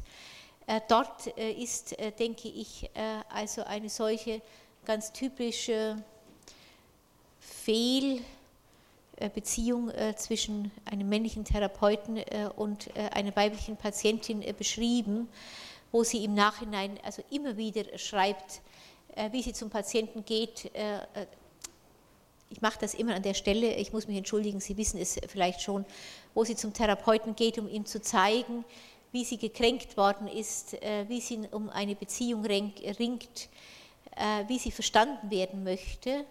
Dort ist, denke ich, also eine solche ganz typische Fehlbeziehung zwischen einem männlichen Therapeuten und einer weiblichen Patientin beschrieben wo sie im Nachhinein also immer wieder schreibt, wie sie zum Patienten geht. Ich mache das immer an der Stelle, ich muss mich entschuldigen, Sie wissen es vielleicht schon, wo sie zum Therapeuten geht, um ihm zu zeigen, wie sie gekränkt worden ist, wie sie um eine Beziehung ringt, wie sie verstanden werden möchte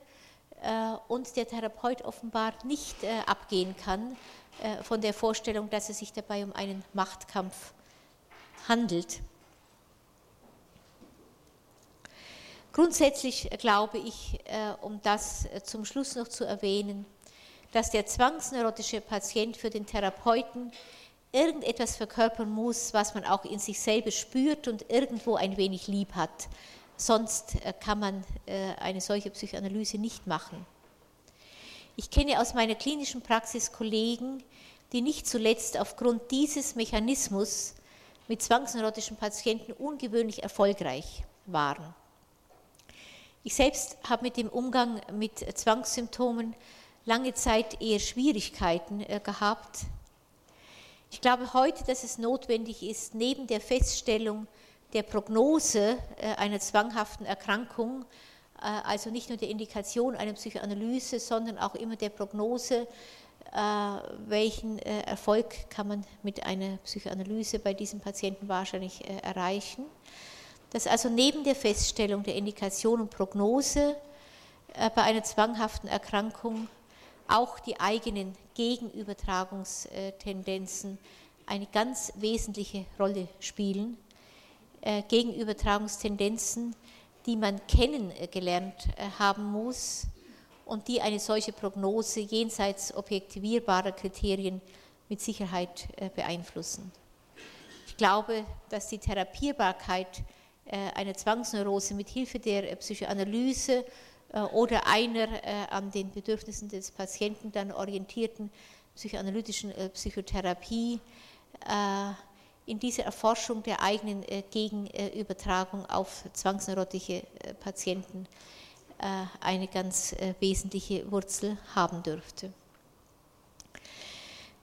und der Therapeut offenbar nicht abgehen kann von der Vorstellung, dass es sich dabei um einen Machtkampf handelt. Grundsätzlich glaube ich, äh, um das äh, zum Schluss noch zu erwähnen, dass der zwangsneurotische Patient für den Therapeuten irgendetwas verkörpern muss, was man auch in sich selber spürt und irgendwo ein wenig lieb hat. Sonst äh, kann man eine solche Psychoanalyse nicht machen. Ich kenne aus meiner klinischen Praxis Kollegen, die nicht zuletzt aufgrund dieses Mechanismus mit zwangsneurotischen Patienten ungewöhnlich erfolgreich waren. Ich selbst habe mit dem Umgang mit Zwangssymptomen lange Zeit eher Schwierigkeiten äh, gehabt. Ich glaube heute, dass es notwendig ist, neben der Feststellung der Prognose äh, einer zwanghaften Erkrankung, äh, also nicht nur der Indikation einer Psychoanalyse, sondern auch immer der Prognose, welchen Erfolg kann man mit einer Psychoanalyse bei diesem Patienten wahrscheinlich erreichen dass also neben der Feststellung der Indikation und Prognose äh, bei einer zwanghaften Erkrankung auch die eigenen Gegenübertragungstendenzen eine ganz wesentliche Rolle spielen. Äh, Gegenübertragungstendenzen, die man kennengelernt äh, haben muss und die eine solche Prognose jenseits objektivierbarer Kriterien mit Sicherheit beeinflussen. Ich glaube, dass die Therapierbarkeit eine Zwangsneurose mit Hilfe der äh, Psychoanalyse äh, oder einer an den Bedürfnissen des Patienten dann orientierten psychoanalytischen Psychotherapie in dieser Erforschung der eigenen Gegenübertragung auf zwangsneurotische Patienten eine ganz wesentliche Wurzel haben dürfte.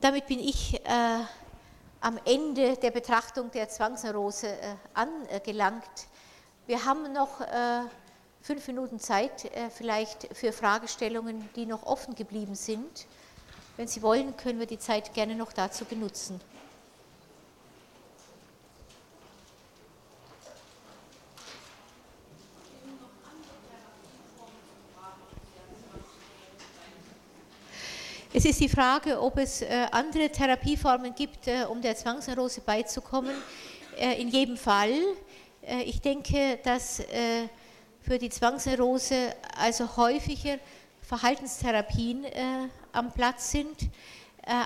Damit bin ich am Ende der Betrachtung der Zwangsneurose äh, angelangt. Wir haben noch äh, fünf Minuten Zeit äh, vielleicht für Fragestellungen, die noch offen geblieben sind. Wenn Sie wollen, können wir die Zeit gerne noch dazu benutzen. Es ist die Frage, ob es äh, andere Therapieformen gibt, äh, um der Zwangsneurose beizukommen. Äh, in jedem Fall. Ich denke, dass für die Zwangsneurose also häufiger Verhaltenstherapien am Platz sind.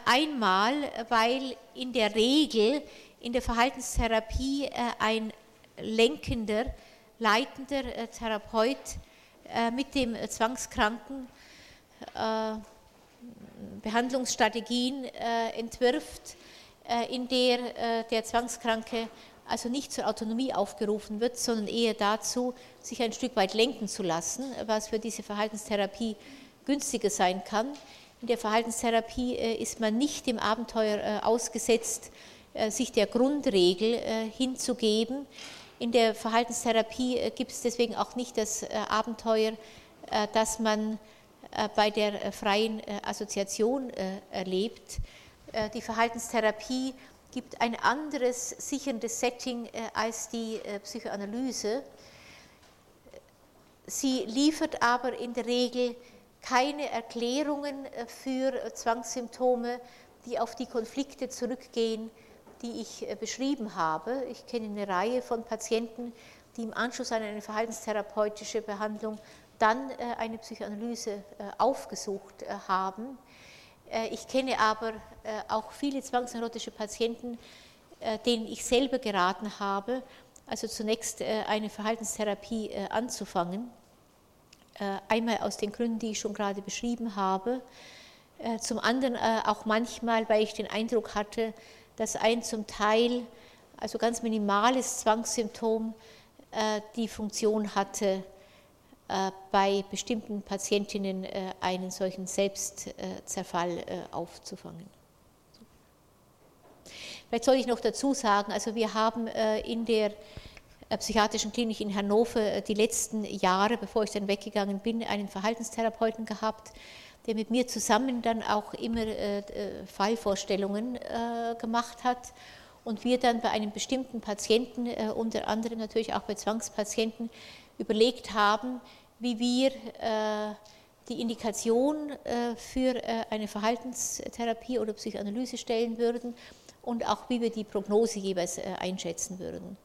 Einmal, weil in der Regel in der Verhaltenstherapie ein lenkender, leitender Therapeut mit dem Zwangskranken Behandlungsstrategien äh, entwirft, äh, in der äh, der Zwangskranke also nicht zur Autonomie aufgerufen wird, sondern eher dazu, sich ein Stück weit lenken zu lassen, was für diese Verhaltenstherapie günstiger sein kann. In der Verhaltenstherapie ist man nicht dem Abenteuer ausgesetzt, sich der Grundregel hinzugeben. In der Verhaltenstherapie gibt es deswegen auch nicht das Abenteuer, dass man bei der äh, freien äh, Assoziation erlebt. Die Verhaltenstherapie gibt ein anderes sicherndes Setting als die Psychoanalyse. Sie liefert aber in der Regel keine Erklärungen für Zwangssymptome, die auf die Konflikte zurückgehen, die ich beschrieben habe. Ich kenne eine Reihe von Patienten, die im Anschluss an eine verhaltenstherapeutische Behandlung dann äh, eine Psychoanalyse äh, aufgesucht äh, haben. Ich kenne aber auch viele zwangsneurotische Patienten, denen ich selber geraten habe, also zunächst eine Verhaltenstherapie anzufangen. Einmal aus den Gründen, die ich schon gerade beschrieben habe. Zum anderen auch manchmal, weil ich den Eindruck hatte, dass ein zum Teil, also ganz minimales Zwangssymptom die Funktion hatte, bei bestimmten Patientinnen äh, einen solchen Selbstzerfall äh, aufzufangen. Vielleicht soll ich noch dazu sagen, also wir haben in der psychiatrischen Klinik in Hannover die letzten Jahre, bevor ich dann weggegangen bin, einen Verhaltenstherapeuten gehabt, der mit mir zusammen dann auch immer äh, äh, Fallvorstellungen äh, gemacht hat und wir dann bei einem bestimmten Patienten, unter anderem natürlich auch bei Zwangspatienten, überlegt haben, wie wir die Indikation für eine Verhaltenstherapie oder Psychoanalyse stellen würden und auch wie wir die Prognose jeweils einschätzen würden.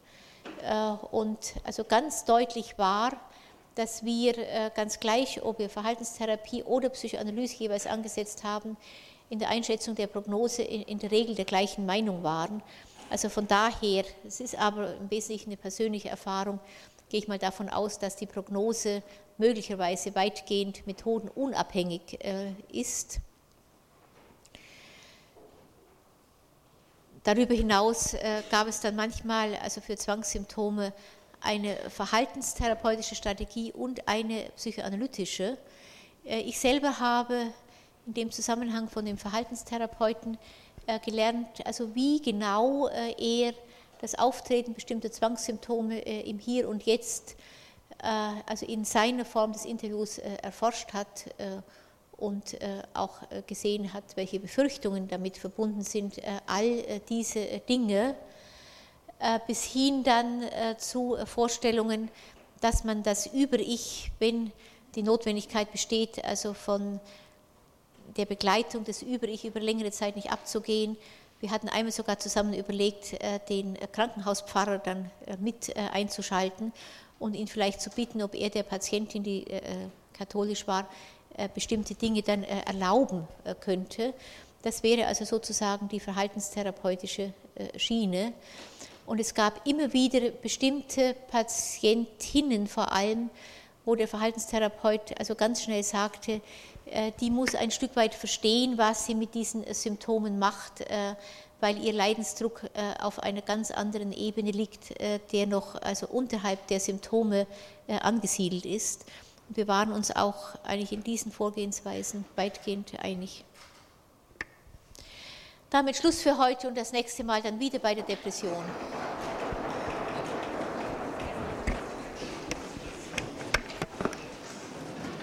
Und also ganz deutlich war, dass wir äh, ganz gleich, ob wir Verhaltenstherapie oder Psychoanalyse jeweils angesetzt haben, in der Einschätzung der Prognose in der Regel der gleichen Meinung waren. Also von daher, es ist aber im Wesentlichen eine persönliche Erfahrung, gehe ich mal davon aus, dass die Prognose möglicherweise weitgehend methodenunabhängig äh, ist. Darüber hinaus äh, gab es dann manchmal also für Zwangssymptome eine verhaltenstherapeutische Strategie und eine psychoanalytische. Äh, ich selber habe in dem Zusammenhang von dem Verhaltenstherapeuten gelernt, also wie genau er das Auftreten bestimmter Zwangssymptome im Hier und Jetzt, also in seiner Form des Interviews erforscht hat und auch gesehen hat, welche Befürchtungen damit verbunden sind. All diese Dinge äh, bis hin dann äh, zu Vorstellungen, dass man das Über-Ich, wenn die Notwendigkeit besteht, also von der Begleitung des Über-Ich über längere Zeit nicht abzugehen. Wir hatten einmal sogar zusammen überlegt, äh, den Krankenhauspfarrer dann mit einzuschalten und ihn vielleicht zu bitten, ob er der Patientin, die katholisch war, bestimmte Dinge dann erlauben könnte. Das wäre also sozusagen die verhaltenstherapeutische Schiene. Und es gab immer wieder bestimmte Patientinnen vor allem, wo der Verhaltenstherapeut also ganz schnell sagte, äh, die muss ein Stück weit verstehen, was sie mit diesen Symptomen macht, äh, weil ihr Leidensdruck äh, auf einer ganz anderen Ebene liegt, der noch also unterhalb der Symptome angesiedelt ist. Und wir waren uns auch eigentlich in diesen Vorgehensweisen weitgehend einig. Damit Schluss für heute und das nächste Mal dann wieder bei der Depression.